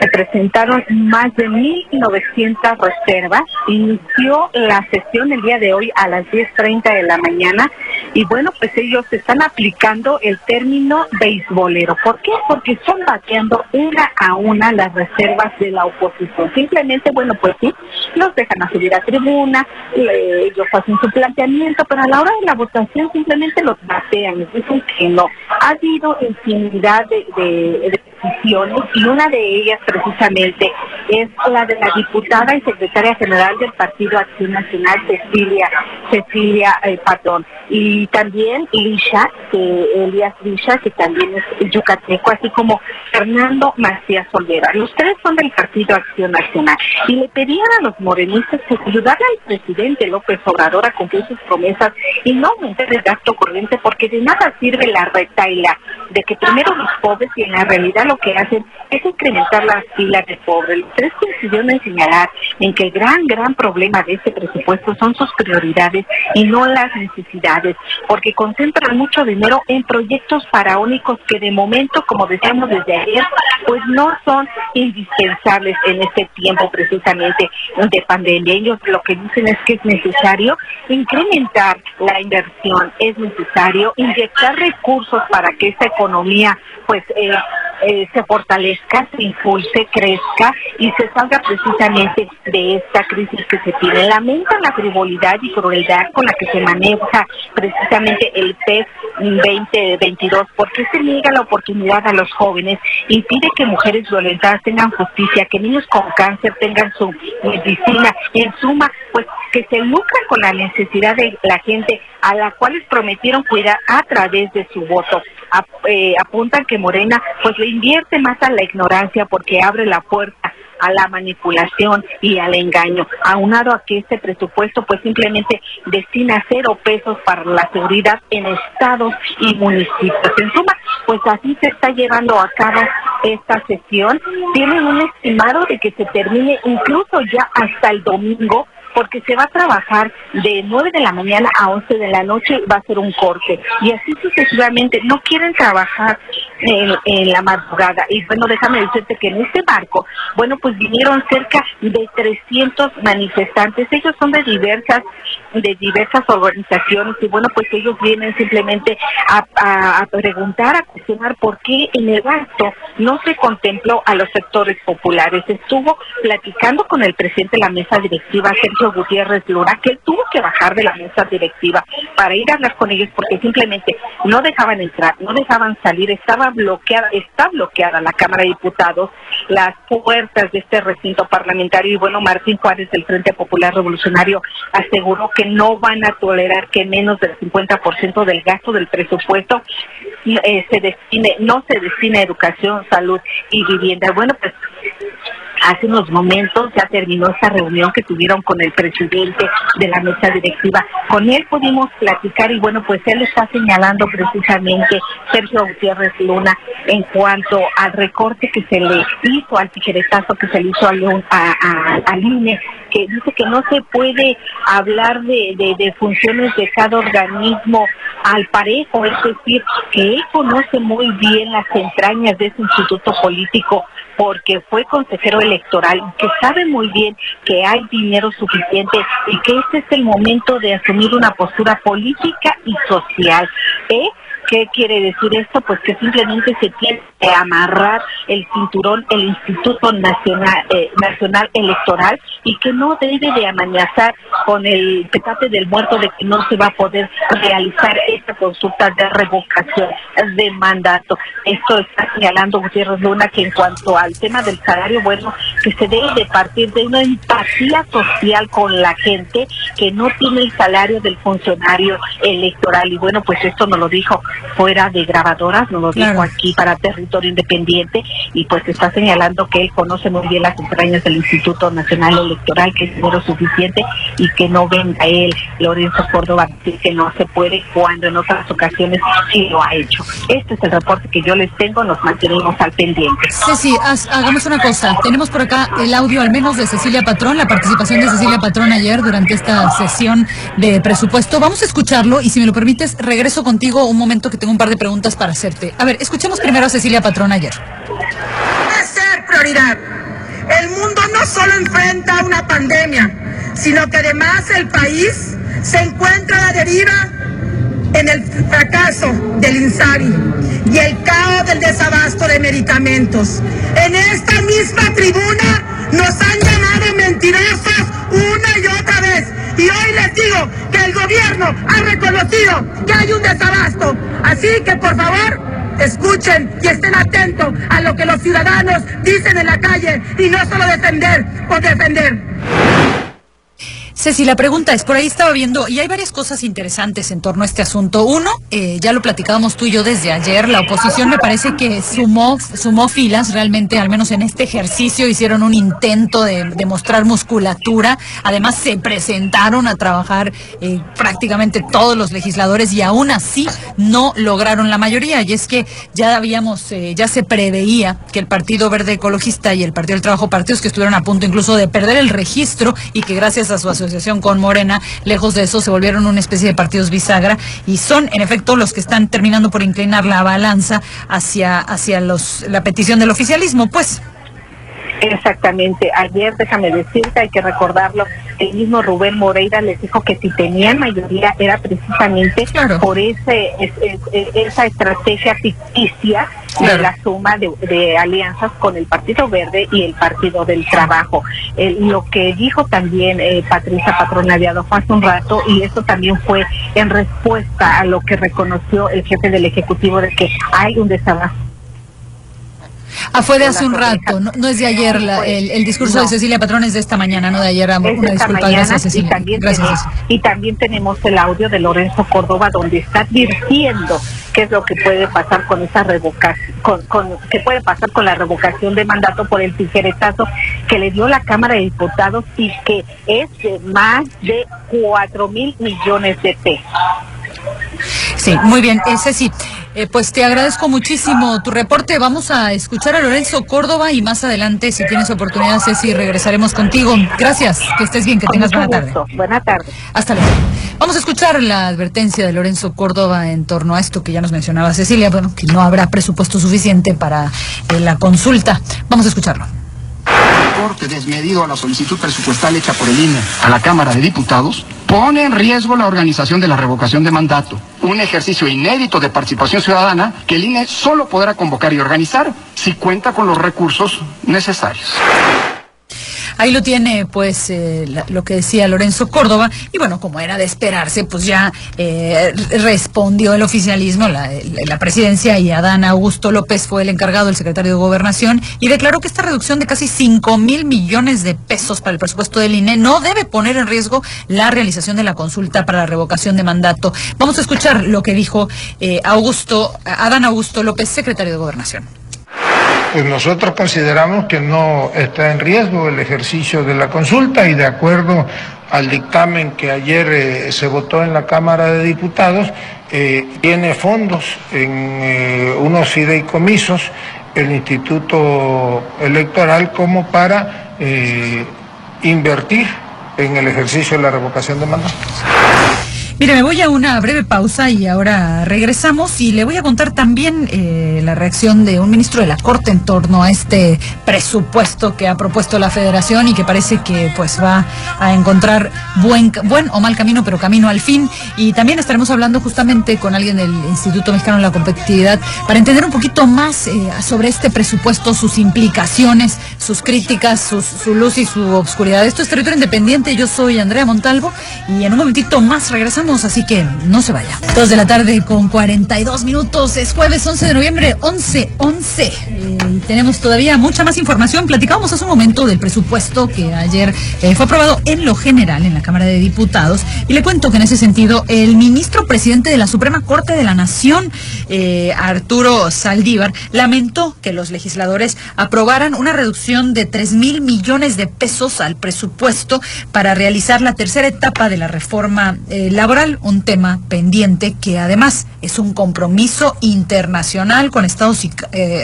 Se presentaron más de 1.900 reservas. Inició la sesión el día de hoy a las 10.30 de la mañana y bueno, pues ellos están aplicando el término beisbolero. ¿Por qué? Porque están bateando una a una las reservas de la oposición. Simplemente, bueno, pues sí, los dejan a subir a tribuna, ellos hacen su planteamiento, pero a la hora de la votación simplemente los batean, dicen que no. Ha habido infinidad de, y una de ellas precisamente es la de la diputada y secretaria general del Partido Acción Nacional, Cecilia, Cecilia eh, Patón. Y también Lisha, que Elías Lisha, que también es yucateco, así como Fernando Macías Olvera. Los tres son del Partido Acción Nacional. Y le pedían a los morenistas que ayudaran al presidente López Obrador a cumplir sus promesas y no aumentar el gasto corriente, porque de nada sirve la retaila de que primero los pobres y en la realidad que hacen es incrementar las filas de pobres. Los tres coincidieron en señalar en que el gran, gran problema de este presupuesto son sus prioridades y no las necesidades, porque concentran mucho dinero en proyectos faraónicos que de momento, como decíamos desde ayer, pues no son indispensables en este tiempo precisamente de pandemia. Ellos lo que dicen es que es necesario incrementar la inversión, es necesario inyectar recursos para que esta economía pues eh, se fortalezca, se impulse, crezca y se salga precisamente de esta crisis que se tiene. Lamenta la frivolidad y crueldad con la que se maneja precisamente el PES 2022, porque se niega la oportunidad a los jóvenes y pide que mujeres violentadas tengan justicia, que niños con cáncer tengan su medicina, en suma, pues que se lucran con la necesidad de la gente a la cual les prometieron cuidar a través de su voto. Eh, apuntan que Morena pues le invierte más a la ignorancia porque abre la puerta a la manipulación y al engaño, aunado a que este presupuesto pues simplemente destina cero pesos para la seguridad en estados y municipios. En suma, pues así se está llevando a cabo esta sesión. Tienen un estimado de que se termine incluso ya hasta el domingo porque se va a trabajar de 9 de la mañana a 11 de la noche, va a ser un corte. Y así sucesivamente, no quieren trabajar en, la madrugada. Y bueno, déjame decirte que en este barco, bueno, pues vinieron cerca de 300 manifestantes. Ellos son de diversas de diversas organizaciones y bueno, pues ellos vienen simplemente a, preguntar, a cuestionar por qué en el acto no se contempló a los sectores populares. Estuvo platicando con el presidente de la mesa directiva, Sergio Gutiérrez Luna, que él tuvo que bajar de la mesa directiva para ir a hablar con ellos porque simplemente no dejaban entrar, no dejaban salir, estaba bloqueada, está bloqueada la Cámara de Diputados, las puertas de este recinto parlamentario y bueno, Martín Juárez del Frente Popular Revolucionario aseguró que no van a tolerar que menos del 50% del gasto del presupuesto eh, se destine, no se destine a educación, salud y vivienda. Bueno, pues hace unos momentos ya terminó esta reunión que tuvieron con el presidente de la mesa directiva. Con él pudimos platicar y bueno, pues él está señalando precisamente Sergio Gutiérrez Luna en cuanto al recorte que se le hizo, al tijeretazo que se le hizo a, León- a, a- al INE, que dice que no se puede hablar de funciones de cada organismo al parejo, es decir, que él conoce muy bien las entrañas de ese instituto político porque fue consejero electoral y que sabe muy bien que hay dinero suficiente y que este es el momento de asumir una postura política y social. ¿eh? ¿Qué quiere decir esto? Pues que simplemente se tiene que amarrar el cinturón el Instituto Nacional, eh, Nacional Electoral y que no debe de amenazar con el petate del muerto de que no se va a poder realizar esta consulta de revocación de mandato. Esto está señalando Gutiérrez Luna que en cuanto al tema del salario, bueno, que se debe de partir de una empatía social con la gente que no tiene el salario del funcionario electoral. Y bueno, pues esto nos lo dijo fuera de grabadoras, nos lo dijo aquí para territorio independiente y pues está señalando que él conoce muy bien las entrañas del Instituto Nacional Electoral, que es dinero suficiente y que no venga él, Lorenzo Córdoba, que no se puede cuando en otras ocasiones sí lo ha hecho. Este es el reporte que yo les tengo, nos mantenemos al pendiente. Ceci, haz- hagamos una cosa. Tenemos por acá el audio al menos de Cecilia Patrón, la participación de Cecilia Patrón ayer durante esta sesión de presupuesto. Vamos a escucharlo y si me lo permites, regreso contigo un momento que tengo un par de preguntas para hacerte. A ver, escuchemos primero a Cecilia Patrón ayer. debe ser prioridad. El mundo no solo enfrenta una pandemia, sino que además el país se encuentra a la deriva en el fracaso del INSABI y el caos del desabasto de medicamentos. En esta misma tribuna nos han llamado mentirosos una y otra vez. Y hoy les digo que el gobierno ha reconocido que hay un desabasto. Así que por favor, escuchen y estén atentos a lo que los ciudadanos dicen en la calle y no solo defender por defender. Ceci, la pregunta es, por ahí estaba viendo, y hay varias cosas interesantes en torno a este asunto. Uno, eh, ya lo platicábamos tú y yo desde ayer, la oposición me parece que sumó, sumó filas realmente, al menos en este ejercicio, hicieron un intento de, de mostrar musculatura. Además, se presentaron a trabajar eh, prácticamente todos los legisladores y aún así no lograron la mayoría. Y es que ya habíamos, eh, ya se preveía que el Partido Verde Ecologista y el Partido del Trabajo, partidos que estuvieron a punto incluso de perder el registro y que gracias a su asociación con Morena, lejos de eso, se volvieron una especie de partidos bisagra y son, en efecto, los que están terminando por inclinar la balanza hacia, hacia los, la petición del oficialismo, pues. Exactamente. Ayer, déjame decirte, hay que recordarlo, el mismo Rubén Moreira les dijo que si tenían mayoría era precisamente por ese, es- es- es- esa estrategia ficticia de la suma de, de alianzas con el Partido Verde y el Partido del Trabajo. Eh, lo que dijo también eh, Patricia Patronaviado fue hace un rato y eso también fue en respuesta a lo que reconoció el jefe del Ejecutivo de que hay un desabasto Ah, fue de hace un rato, no, no es de ayer la- el, el discurso de. Cecilia Patrón, es de esta mañana, no de ayer. Una Es esta disculpa, mañana gracias y Cecilia. también, Gracias, tenemos, y también tenemos el audio de Lorenzo Córdoba donde está advirtiendo qué es lo que puede pasar con esa revocación, con, con, qué puede pasar con la revocación de mandato por el tijeretazo que le dio la Cámara de Diputados y que es de más de cuatro mil millones de pesos. Sí, muy bien. Eh, Ceci, Eh, pues te agradezco muchísimo tu reporte. Vamos a escuchar a Lorenzo Córdoba y más adelante, si tienes oportunidad, Ceci, regresaremos contigo. Gracias, que estés bien, que tengas buena tarde. Buena tarde. Hasta luego. Vamos a escuchar la advertencia de Lorenzo Córdoba en torno a esto que ya nos mencionaba Cecilia, bueno, que no habrá presupuesto suficiente para eh, la consulta. Vamos a escucharlo. Corte desmedido a la solicitud presupuestal hecha por el INE a la Cámara de Diputados pone en riesgo la organización de la revocación de mandato, un ejercicio inédito de participación ciudadana que el INE solo podrá convocar y organizar si cuenta con los recursos necesarios. Ahí lo tiene, pues, eh, lo que decía Lorenzo Córdoba. Y bueno, como era de esperarse, pues ya eh, respondió el oficialismo, la, la presidencia, y Adán Augusto López fue el encargado, el secretario de Gobernación, y declaró que esta reducción de casi 5 mil millones de pesos para el presupuesto del INE no debe poner en riesgo la realización de la consulta para la revocación de mandato. Vamos a escuchar lo que dijo eh, Augusto, Adán Augusto López, secretario de Gobernación. Pues nosotros consideramos que no está en riesgo el ejercicio de la consulta y de acuerdo al dictamen que ayer eh, se votó en la Cámara de Diputados, eh, tiene fondos en eh, unos fideicomisos el Instituto Electoral como para invertir en el ejercicio de la revocación de mandato. Mire, me voy a una breve pausa y ahora regresamos y le voy a contar también eh, la reacción de un ministro de la Corte en torno a este presupuesto que ha propuesto la Federación y que parece que pues va a encontrar buen, buen o mal camino, pero camino al fin. Y también estaremos hablando justamente con alguien del Instituto Mexicano de la Competitividad para entender un poquito más eh, sobre este presupuesto, sus implicaciones, sus críticas, su luz y su obscuridad. Esto es Territorio Independiente, yo soy Andrea Montalvo y en un momentito más regresamos, así que no se vaya. Dos de la tarde con 42 minutos, es jueves 11 de noviembre, 11, 11. Eh, y tenemos todavía mucha más información. Platicábamos hace un momento del presupuesto que ayer eh, fue aprobado en lo general en la Cámara de Diputados y le cuento que en ese sentido el ministro presidente de la Suprema Corte de la Nación, eh, Arturo Saldívar, lamentó que los legisladores aprobaran una reducción de 3 mil millones de pesos al presupuesto para realizar la tercera etapa de la reforma eh, un tema pendiente que además es un compromiso internacional con eh,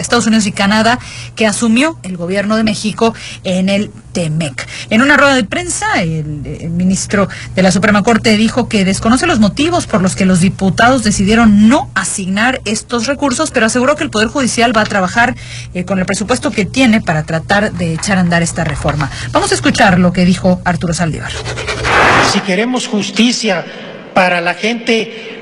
Estados Unidos y Canadá que asumió el gobierno de México en el TEMEC. En una rueda de prensa, el, el ministro de la Suprema Corte dijo que desconoce los motivos por los que los diputados decidieron no asignar estos recursos, pero aseguró que el Poder Judicial va a trabajar eh, con el presupuesto que tiene para tratar de echar a andar esta reforma. Vamos a escuchar lo que dijo Arturo Saldívar. Si queremos justicia para la gente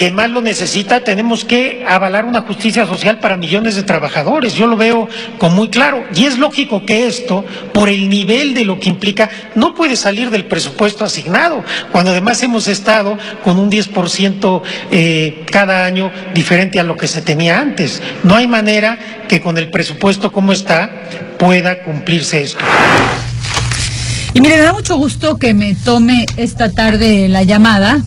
que más lo necesita, tenemos que avalar una justicia social para millones de trabajadores. Yo lo veo con muy claro. Y es lógico que esto, por el nivel de lo que implica, no puede salir del presupuesto asignado, cuando además hemos estado con un 10% eh, cada año diferente a lo que se tenía antes. No hay manera que con el presupuesto como está pueda cumplirse esto. Y mire, me da mucho gusto que me tome esta tarde la llamada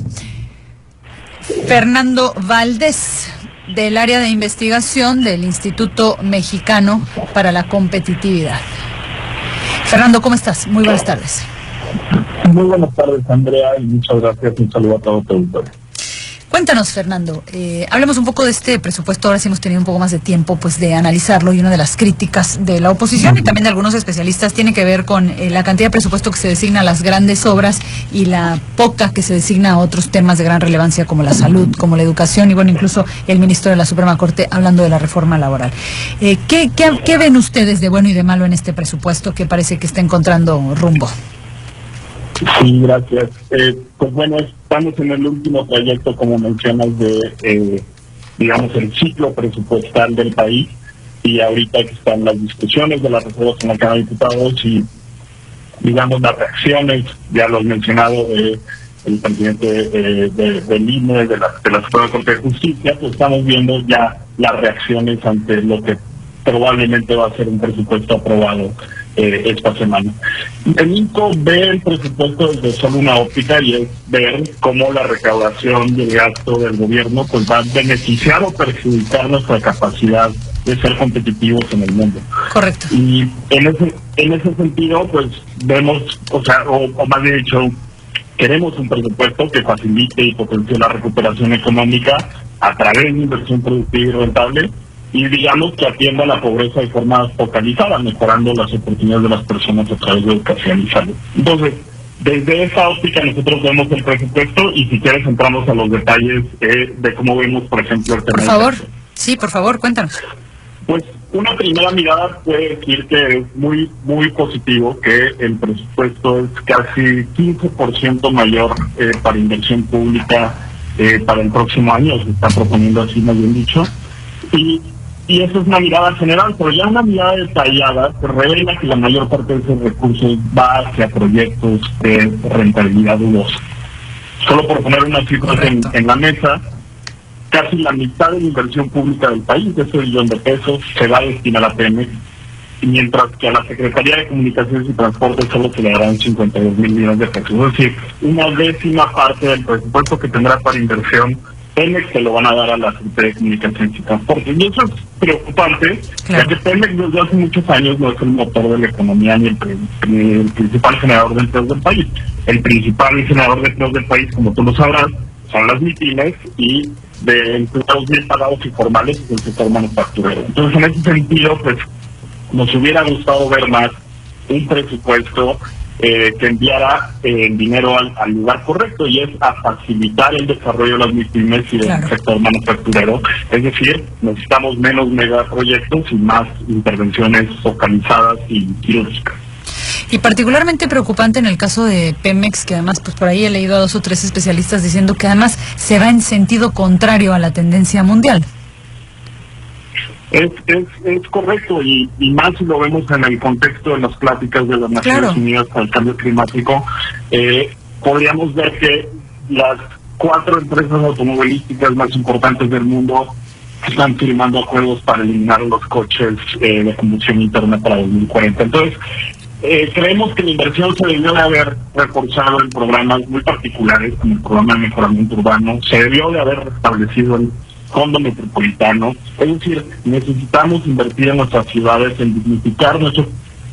Fernando Valdés del área de investigación del Instituto Mexicano para la Competitividad. Fernando, ¿cómo estás? Muy buenas tardes. Muy buenas tardes, Andrea, y muchas gracias. Un saludo a todo tu auditorio. Cuéntanos, Fernando, eh, hablemos un poco de este presupuesto, ahora sí hemos tenido un poco más de tiempo pues de analizarlo y una de las críticas de la oposición y también de algunos especialistas tiene que ver con eh, la cantidad de presupuesto que se designa a las grandes obras y la poca que se designa a otros temas de gran relevancia como la salud, como la educación y bueno, incluso el ministro de la Suprema Corte hablando de la reforma laboral. Eh, ¿qué, qué, qué ven ustedes de bueno y de malo en este presupuesto que parece que está encontrando rumbo? Sí, gracias. Eh, pues bueno, estamos en el último trayecto, como mencionas, de, eh, digamos, el ciclo presupuestal del país. Y ahorita que están las discusiones de las reformas en la Cámara de Diputados y, digamos, las reacciones, ya lo has mencionado, de el presidente eh, de, del INE, de la, de la Suprema Corte de Justicia, pues estamos viendo ya las reacciones ante lo que probablemente va a ser un presupuesto aprobado eh, esta semana. El INCO ve el presupuesto desde solo una óptica y es ver cómo la recaudación y el gasto del gobierno pues va a beneficiar o perjudicar nuestra capacidad de ser competitivos en el mundo. Correcto. Y en ese, en ese sentido, pues vemos, o sea, o, o más bien dicho, queremos un presupuesto que facilite y potencie la recuperación económica a través de inversión productiva y rentable y digamos que atienda la pobreza de forma focalizada, mejorando las oportunidades de las personas a través de educación y salud. Entonces, desde esa óptica nosotros vemos el presupuesto y si quieres entramos a los detalles eh, de cómo vemos, por ejemplo, el tema. Por favor, sí, por favor, cuéntanos. Pues una primera mirada puede decir que es muy muy positivo que el presupuesto es casi 15% mayor eh, para inversión pública eh, para el próximo año, se está proponiendo así, más bien dicho. Y, y eso es una mirada general, pero ya una mirada detallada que revela que la mayor parte de esos recursos va hacia proyectos de rentabilidad dudosa. Solo por poner unas cifras en, en la mesa, casi la mitad de la inversión pública del país, de ese billón de pesos, se va a destinar a Pemex, y mientras que a la Secretaría de Comunicaciones y Transportes solo se le darán 52 mil millones de pesos. Es decir, una décima parte del presupuesto que tendrá para inversión Pemex se lo van a dar a la Secretaría de Comunicaciones y Transportes. Y eso es preocupante, ya que Pemex desde hace muchos años no es el motor de la economía ni el, ni el principal generador de empleos del país. El principal generador de empleos del país, como tú lo sabrás, son las MIPIMES y de empleados bien pagados y formales es el sector manufacturero. Entonces, en ese sentido, pues nos hubiera gustado ver más un presupuesto eh, que enviara eh, el dinero al, al lugar correcto y es a facilitar el desarrollo de las MIPIMES y del Claro. sector manufacturero. Es decir, necesitamos menos megaproyectos y más intervenciones focalizadas y quirúrgicas. Y particularmente preocupante en el caso de Pemex, que además, pues por ahí he leído a dos o tres especialistas diciendo que además se va en sentido contrario a la tendencia mundial. Es, es, es correcto y, y más si lo vemos en el contexto de las pláticas de las Naciones Claro. Unidas para el cambio climático, eh, podríamos ver que las cuatro empresas automovilísticas más importantes del mundo están firmando acuerdos para eliminar los coches eh, de combustión interna para 2040. Entonces, eh, creemos que la inversión se debió de haber reforzado en programas muy particulares, como el programa de mejoramiento urbano, se debió de haber restablecido el fondo metropolitano. Es decir, necesitamos invertir en nuestras ciudades, en dignificar nuestros,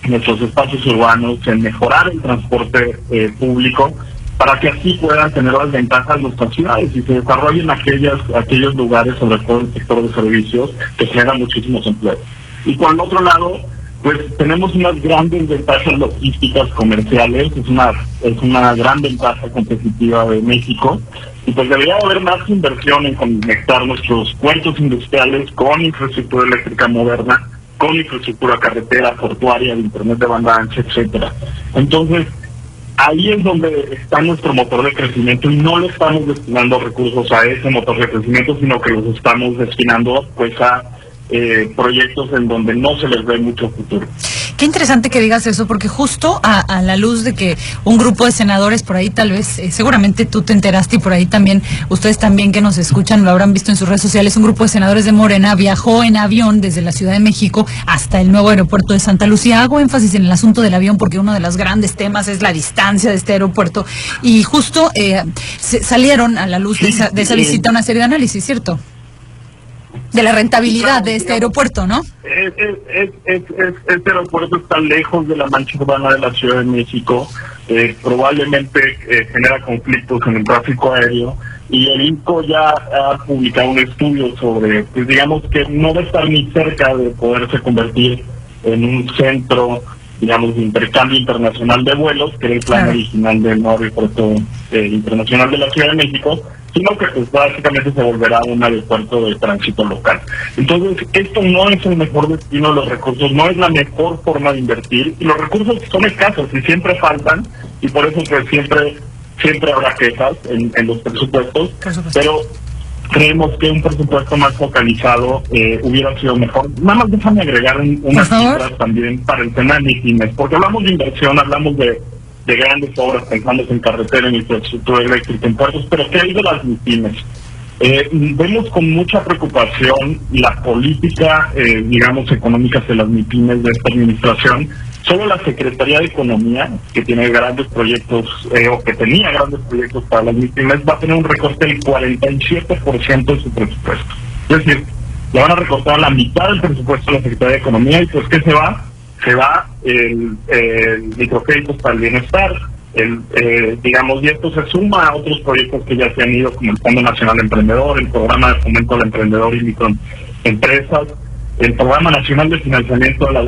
nuestros espacios urbanos, en mejorar el transporte eh, público, para que así puedan tener las ventajas nuestras ciudades y se desarrollen aquellas, aquellos lugares, sobre todo el sector de servicios, que generan muchísimos empleos. Y por el otro lado, pues tenemos unas grandes ventajas logísticas comerciales, es una, es una gran ventaja competitiva de México, y pues debería haber más inversión en conectar nuestros puertos industriales con infraestructura eléctrica moderna, con infraestructura carretera, portuaria, de internet de banda ancha, etcétera. Entonces, ahí es donde está nuestro motor de crecimiento y no le estamos destinando recursos a ese motor de crecimiento, sino que los estamos destinando pues a eh, proyectos en donde no se les ve mucho futuro. Qué interesante que digas eso, porque justo a, a la luz de que un grupo de senadores por ahí, tal vez, eh, seguramente tú te enteraste y por ahí también, ustedes también que nos escuchan lo habrán visto en sus redes sociales, un grupo de senadores de Morena viajó en avión desde la Ciudad de México hasta el nuevo aeropuerto de Santa Lucía. Hago énfasis en el asunto del avión porque uno de los grandes temas es la distancia de este aeropuerto. Y justo eh, se- salieron a la luz de esa, de esa visita una serie de análisis, ¿cierto? De la rentabilidad de este aeropuerto, ¿no? Es, es, es, es- es- este aeropuerto está lejos de la mancha urbana de la Ciudad de México, eh, probablemente eh, genera conflictos en el tráfico aéreo y el INCO ya ha publicado un estudio sobre, pues digamos que no va a estar ni cerca de poderse convertir en un centro, digamos, de intercambio internacional de vuelos, que era el plan original del nuevo aeropuerto eh, internacional de la Ciudad de México, sino que pues básicamente se volverá un aeropuerto de tránsito local. Entonces, esto no es el mejor destino de los recursos, no es la mejor forma de invertir, y los recursos son escasos y siempre faltan, y por eso pues siempre siempre habrá quejas en, en los presupuestos, pero creemos que un presupuesto más focalizado eh, hubiera sido mejor. Nada más déjame agregar un- unas cifras también para el tema de porque hablamos de inversión, hablamos de, de grandes obras, pensamos en carretera, en infraestructura eléctrica, en puertos, pero ¿qué hay de las MIPIMES? Eh, vemos con mucha preocupación la política, eh, digamos, económica de las MIPIMES de esta administración. Solo la Secretaría de Economía, que tiene grandes proyectos, eh, o que tenía grandes proyectos para las MIPIMES, va a tener un recorte del 47% de su presupuesto. Es decir, le van a recortar la mitad del presupuesto a la Secretaría de Economía y pues ¿qué se va? Se va el, el microcréditos para el bienestar, el, eh, digamos, y esto se suma a otros proyectos que ya se han ido, como el Fondo Nacional Emprendedor, el Programa de Fomento al Emprendedor y Microempresas, el Programa Nacional de Financiamiento a la,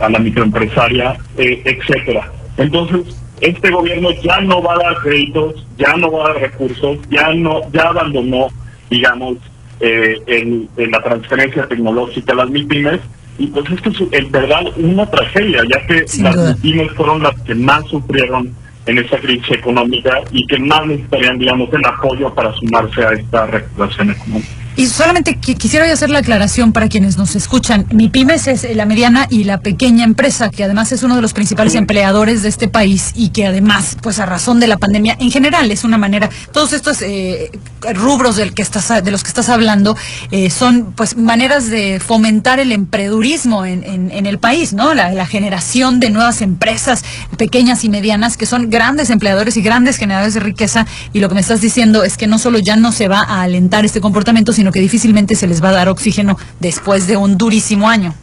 a la Microempresaria, eh, etcétera. Entonces, este gobierno ya no va a dar créditos, ya no va a dar recursos, ya no, ya abandonó, digamos, eh, en, la transferencia tecnológica a las MIPIMES, y pues esto es en verdad una tragedia, ya que las MIPIMES fueron las que más sufrieron en esta crisis económica y que más necesitarían, digamos, el apoyo para sumarse a esta recuperación económica. Y solamente quisiera hacer la aclaración para quienes nos escuchan. Mi pymes es la mediana y la pequeña empresa, que además es uno de los principales empleadores de este país y que además, pues a razón de la pandemia, en general es una manera, todos estos eh, rubros del que estás, de los que estás hablando eh, son pues maneras de fomentar el emprendurismo en, en, el país, ¿no? La, la, generación de nuevas empresas pequeñas y medianas que son grandes empleadores y grandes generadores de riqueza. Y lo que me estás diciendo es que no solo ya no se va a alentar este comportamiento, sino que difícilmente se les va a dar oxígeno después de un durísimo año.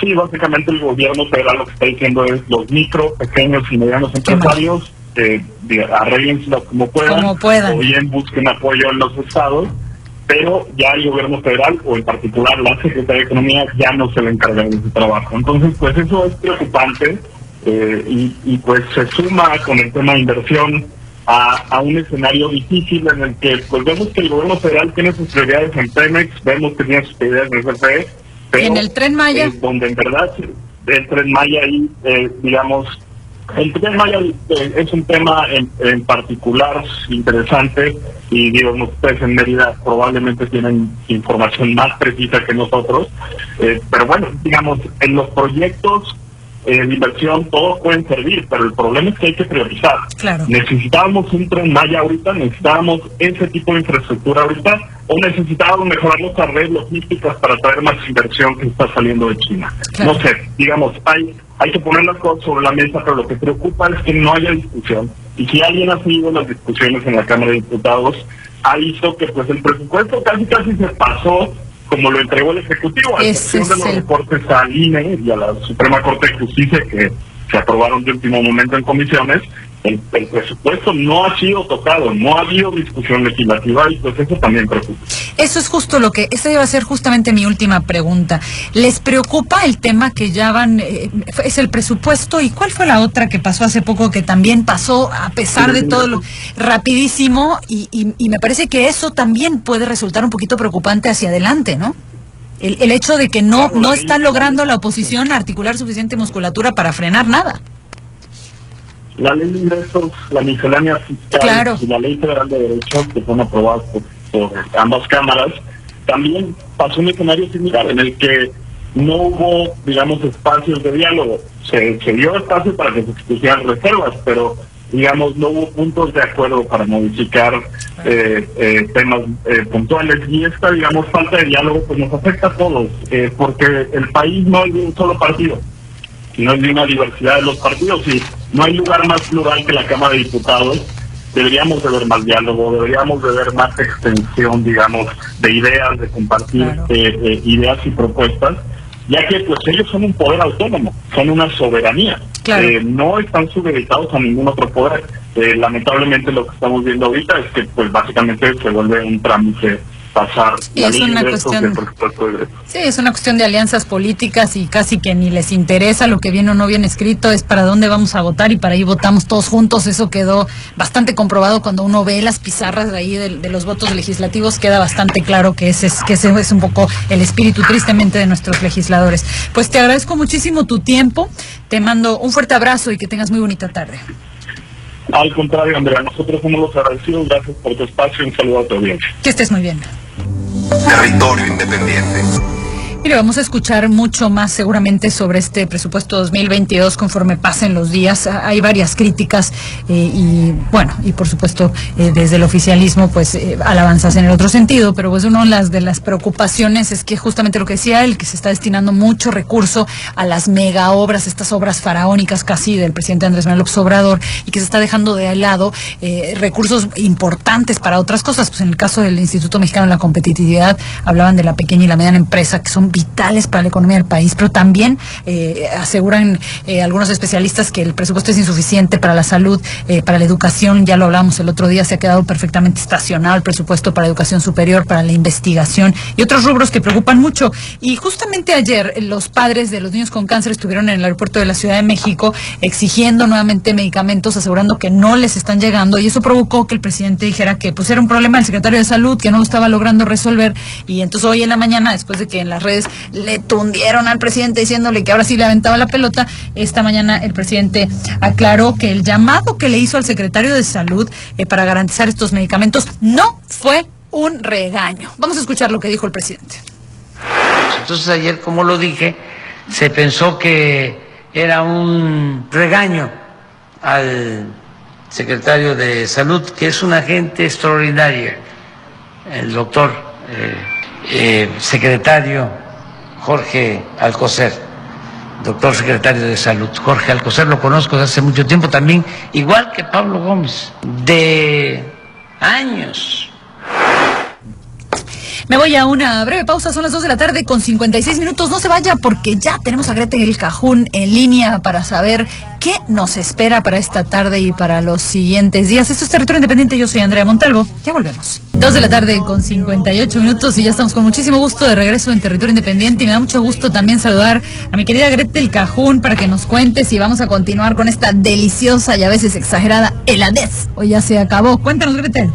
Sí, básicamente el gobierno federal lo que está diciendo es los micro, pequeños y medianos empresarios, eh, como puedan, como puedan, o bien busquen apoyo en los estados, pero ya el gobierno federal, o en particular la Secretaría de Economía, ya no se le encarga de ese trabajo. Entonces, pues eso es preocupante eh, y, y pues se suma con el tema de inversión a, un escenario difícil en el que pues vemos que el gobierno federal tiene sus prioridades en Pemex, vemos que tiene sus prioridades en el pero en el Tren Maya? donde en verdad el Tren Maya ahí, eh, digamos, el Tren Maya eh, es un tema en, particular interesante y digamos ustedes en Mérida probablemente tienen información más precisa que nosotros, eh, pero bueno, digamos, en los proyectos en inversión, todos pueden servir, pero el problema es que hay que priorizar. Necesitábamos un tren Maya ahorita, necesitábamos ese tipo de infraestructura ahorita, o necesitábamos mejorar nuestras redes logísticas para traer más inversión que está saliendo de China. No sé, digamos, hay, hay que poner las cosas sobre la mesa, pero lo que preocupa es que no haya discusión. Y si alguien ha seguido las discusiones en la Cámara de Diputados, ha visto que pues el presupuesto casi casi se pasó como lo entregó el Ejecutivo, a excepción de los reportes al INE y a la Suprema Corte de Justicia que se aprobaron de último momento en comisiones, el, presupuesto no ha sido tocado, no ha habido discusión legislativa y pues eso también preocupa. Eso es justo lo que, esa iba a ser justamente mi última pregunta. ¿Les preocupa el tema que ya van, eh, es el presupuesto y cuál fue la otra que pasó hace poco que también pasó a pesar de todo lo rapidísimo y, y, me parece que eso también puede resultar un poquito preocupante hacia adelante, ¿no? El, el hecho de que no, no está logrando la oposición articular suficiente musculatura para frenar nada la ley de ingresos, la miscelánea fiscal y la ley federal de derechos que fueron aprobadas por, ambas cámaras, también pasó un escenario similar en el que no hubo, digamos, espacios de diálogo. Se, se dio espacio para que se expusieran reservas, pero, digamos, no hubo puntos de acuerdo para modificar eh, eh, temas eh, puntuales. Y esta, digamos, falta de diálogo pues nos afecta a todos, porque el país no es de un solo partido, sino es de una diversidad de los partidos. Y no hay lugar más plural que la Cámara de Diputados. Deberíamos de ver más diálogo, deberíamos de ver más extensión, digamos, de ideas, de compartir eh, eh, ideas y propuestas, ya que pues ellos son un poder autónomo, son una soberanía. Eh, no están supeditados a ningún otro poder. lamentablemente lo que estamos viendo ahorita es que pues básicamente se vuelve un trámite pasar es una cuestión sí es una cuestión de alianzas políticas y casi que ni les interesa lo que viene o no viene escrito es para dónde vamos a votar y para ahí votamos todos juntos eso quedó bastante comprobado cuando uno ve las pizarras de ahí de, los votos legislativos queda bastante claro que ese es que ese es un poco el espíritu tristemente de nuestros legisladores pues te agradezco muchísimo tu tiempo te mando un fuerte abrazo y que tengas muy bonita tarde al contrario, Andrea, nosotros somos los agradecidos. Gracias por tu espacio y un saludo a tu audiencia. Que estés muy bien. Territorio Independiente. Mire, vamos a escuchar mucho más seguramente sobre este presupuesto 2022 conforme pasen los días. Hay varias críticas eh, y, bueno, y por supuesto eh, desde el oficialismo, pues eh, alabanzas en el otro sentido, pero pues una de las, de las preocupaciones es que justamente lo que decía él, que se está destinando mucho recurso a las mega obras, estas obras faraónicas casi del presidente Andrés Manuel López y que se está dejando de lado recursos importantes para otras cosas. Pues en el caso del Instituto Mexicano de la Competitividad, hablaban de la pequeña y la mediana empresa, que son vitales para la economía del país, pero también eh, aseguran eh, algunos especialistas que el presupuesto es insuficiente para la salud, eh, para la educación, ya lo hablamos el otro día, se ha quedado perfectamente estacionado el presupuesto para educación superior, para la investigación y otros rubros que preocupan mucho. Y justamente ayer los padres de los niños con cáncer estuvieron en el aeropuerto de la Ciudad de México exigiendo nuevamente medicamentos, asegurando que no les están llegando y eso provocó que el presidente dijera que pues era un problema del secretario de salud, que no lo estaba logrando resolver y entonces hoy en la mañana, después de que en las redes le tundieron al presidente diciéndole que ahora sí le aventaba la pelota, esta mañana el presidente aclaró que el llamado que le hizo al secretario de salud eh, para garantizar estos medicamentos no fue un regaño. Vamos a escuchar lo que dijo el presidente. Entonces ayer, como lo dije, se pensó que era un regaño al secretario de Salud, que es un agente extraordinario, el doctor eh, eh, secretario Jorge Alcocer, doctor secretario de Salud. Jorge Alcocer lo conozco desde hace mucho tiempo también, igual que Pablo Gómez, de años me voy a una breve pausa, son las 2 de la tarde con 56 minutos. No se vaya porque ya tenemos a Greta el Cajún en línea para saber qué nos espera para esta tarde y para los siguientes días. Esto es Territorio Independiente, yo soy Andrea Montalvo. Ya volvemos. 2 de la tarde con 58 minutos y ya estamos con muchísimo gusto de regreso en Territorio Independiente y me da mucho gusto también saludar a mi querida el Cajún para que nos cuente si vamos a continuar con esta deliciosa y a veces exagerada heladez. Hoy ya se acabó. Cuéntanos, Gretel.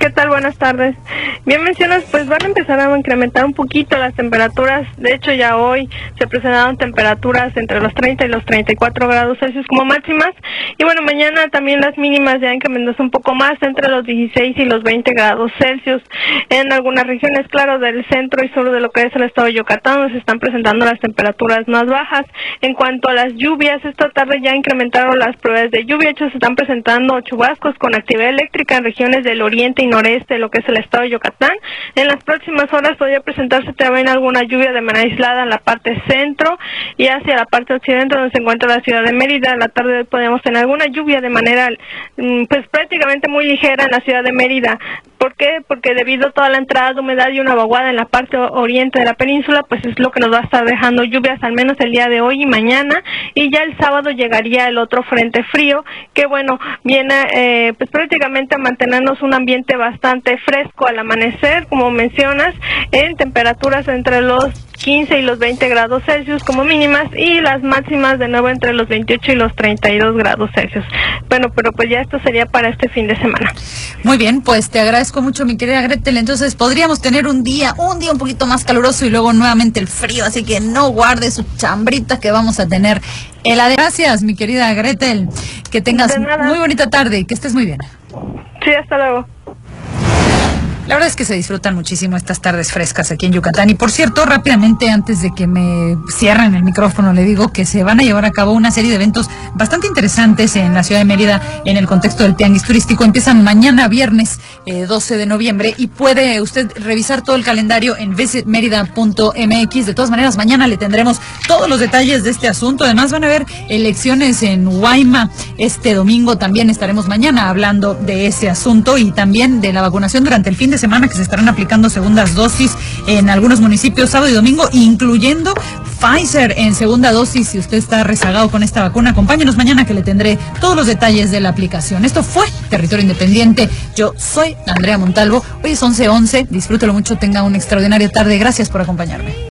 ¿Qué tal? Buenas tardes. Bien mencionas, pues van a empezar a incrementar un poquito las temperaturas. De hecho, ya hoy se presentaron temperaturas entre los 30 y los 34 grados Celsius como máximas. Y bueno, mañana también las mínimas ya incrementan un poco más, entre los 16 y los 20 grados Celsius. En algunas regiones, claro, del centro y sur de lo que es el estado de Yucatán, se están presentando las temperaturas más bajas. En cuanto a las lluvias, esta tarde ya incrementaron las pruebas de lluvia. De hecho, se están presentando chubascos con actividad eléctrica en regiones del oriente y noreste, lo que es el estado de Yucatán. En las próximas horas podría presentarse también alguna lluvia de manera aislada en la parte centro y hacia la parte occidente donde se encuentra la ciudad de Mérida. En la tarde podemos tener alguna lluvia de manera mm, pues prácticamente muy ligera en la ciudad de Mérida. ¿Por qué? Porque debido a toda la entrada de humedad y una vaguada en la parte oriente de la península, pues es lo que nos va a estar dejando lluvias al menos el día de hoy y mañana. Y ya el sábado llegaría el otro frente frío, que bueno, viene eh, pues prácticamente a mantenernos un ambiente bastante fresco al amanecer, como mencionas, en temperaturas entre los 15 y los 20 grados Celsius como mínimas y las máximas de nuevo entre los 28 y los 32 grados Celsius. Bueno, pero pues ya esto sería para este fin de semana. Muy bien, pues te agradezco mucho mi querida Gretel. Entonces podríamos tener un día, un día un poquito más caluroso y luego nuevamente el frío, así que no guarde su chambrita que vamos a tener. de Gracias, mi querida Gretel. Que tengas muy bonita tarde y que estés muy bien. Sí, hasta luego. La verdad es que se disfrutan muchísimo estas tardes frescas aquí en Yucatán. Y por cierto, rápidamente, antes de que me cierren el micrófono, le digo que se van a llevar a cabo una serie de eventos bastante interesantes en la ciudad de Mérida en el contexto del Tianguis Turístico. Empiezan mañana, viernes 12 eh, de noviembre, y puede usted revisar todo el calendario en visitmerida.mx. De todas maneras, mañana le tendremos todos los detalles de este asunto. Además, van a haber elecciones en Guayma este domingo. También estaremos mañana hablando de ese asunto y también de la vacunación durante el fin de semana que se estarán aplicando segundas dosis en algunos municipios sábado y domingo, incluyendo Pfizer en segunda dosis. Si usted está rezagado con esta vacuna, acompáñenos mañana que le tendré todos los detalles de la aplicación. Esto fue Territorio Independiente. Yo soy Andrea Montalvo. Hoy es 11:11. Disfrútelo mucho. Tenga una extraordinaria tarde. Gracias por acompañarme.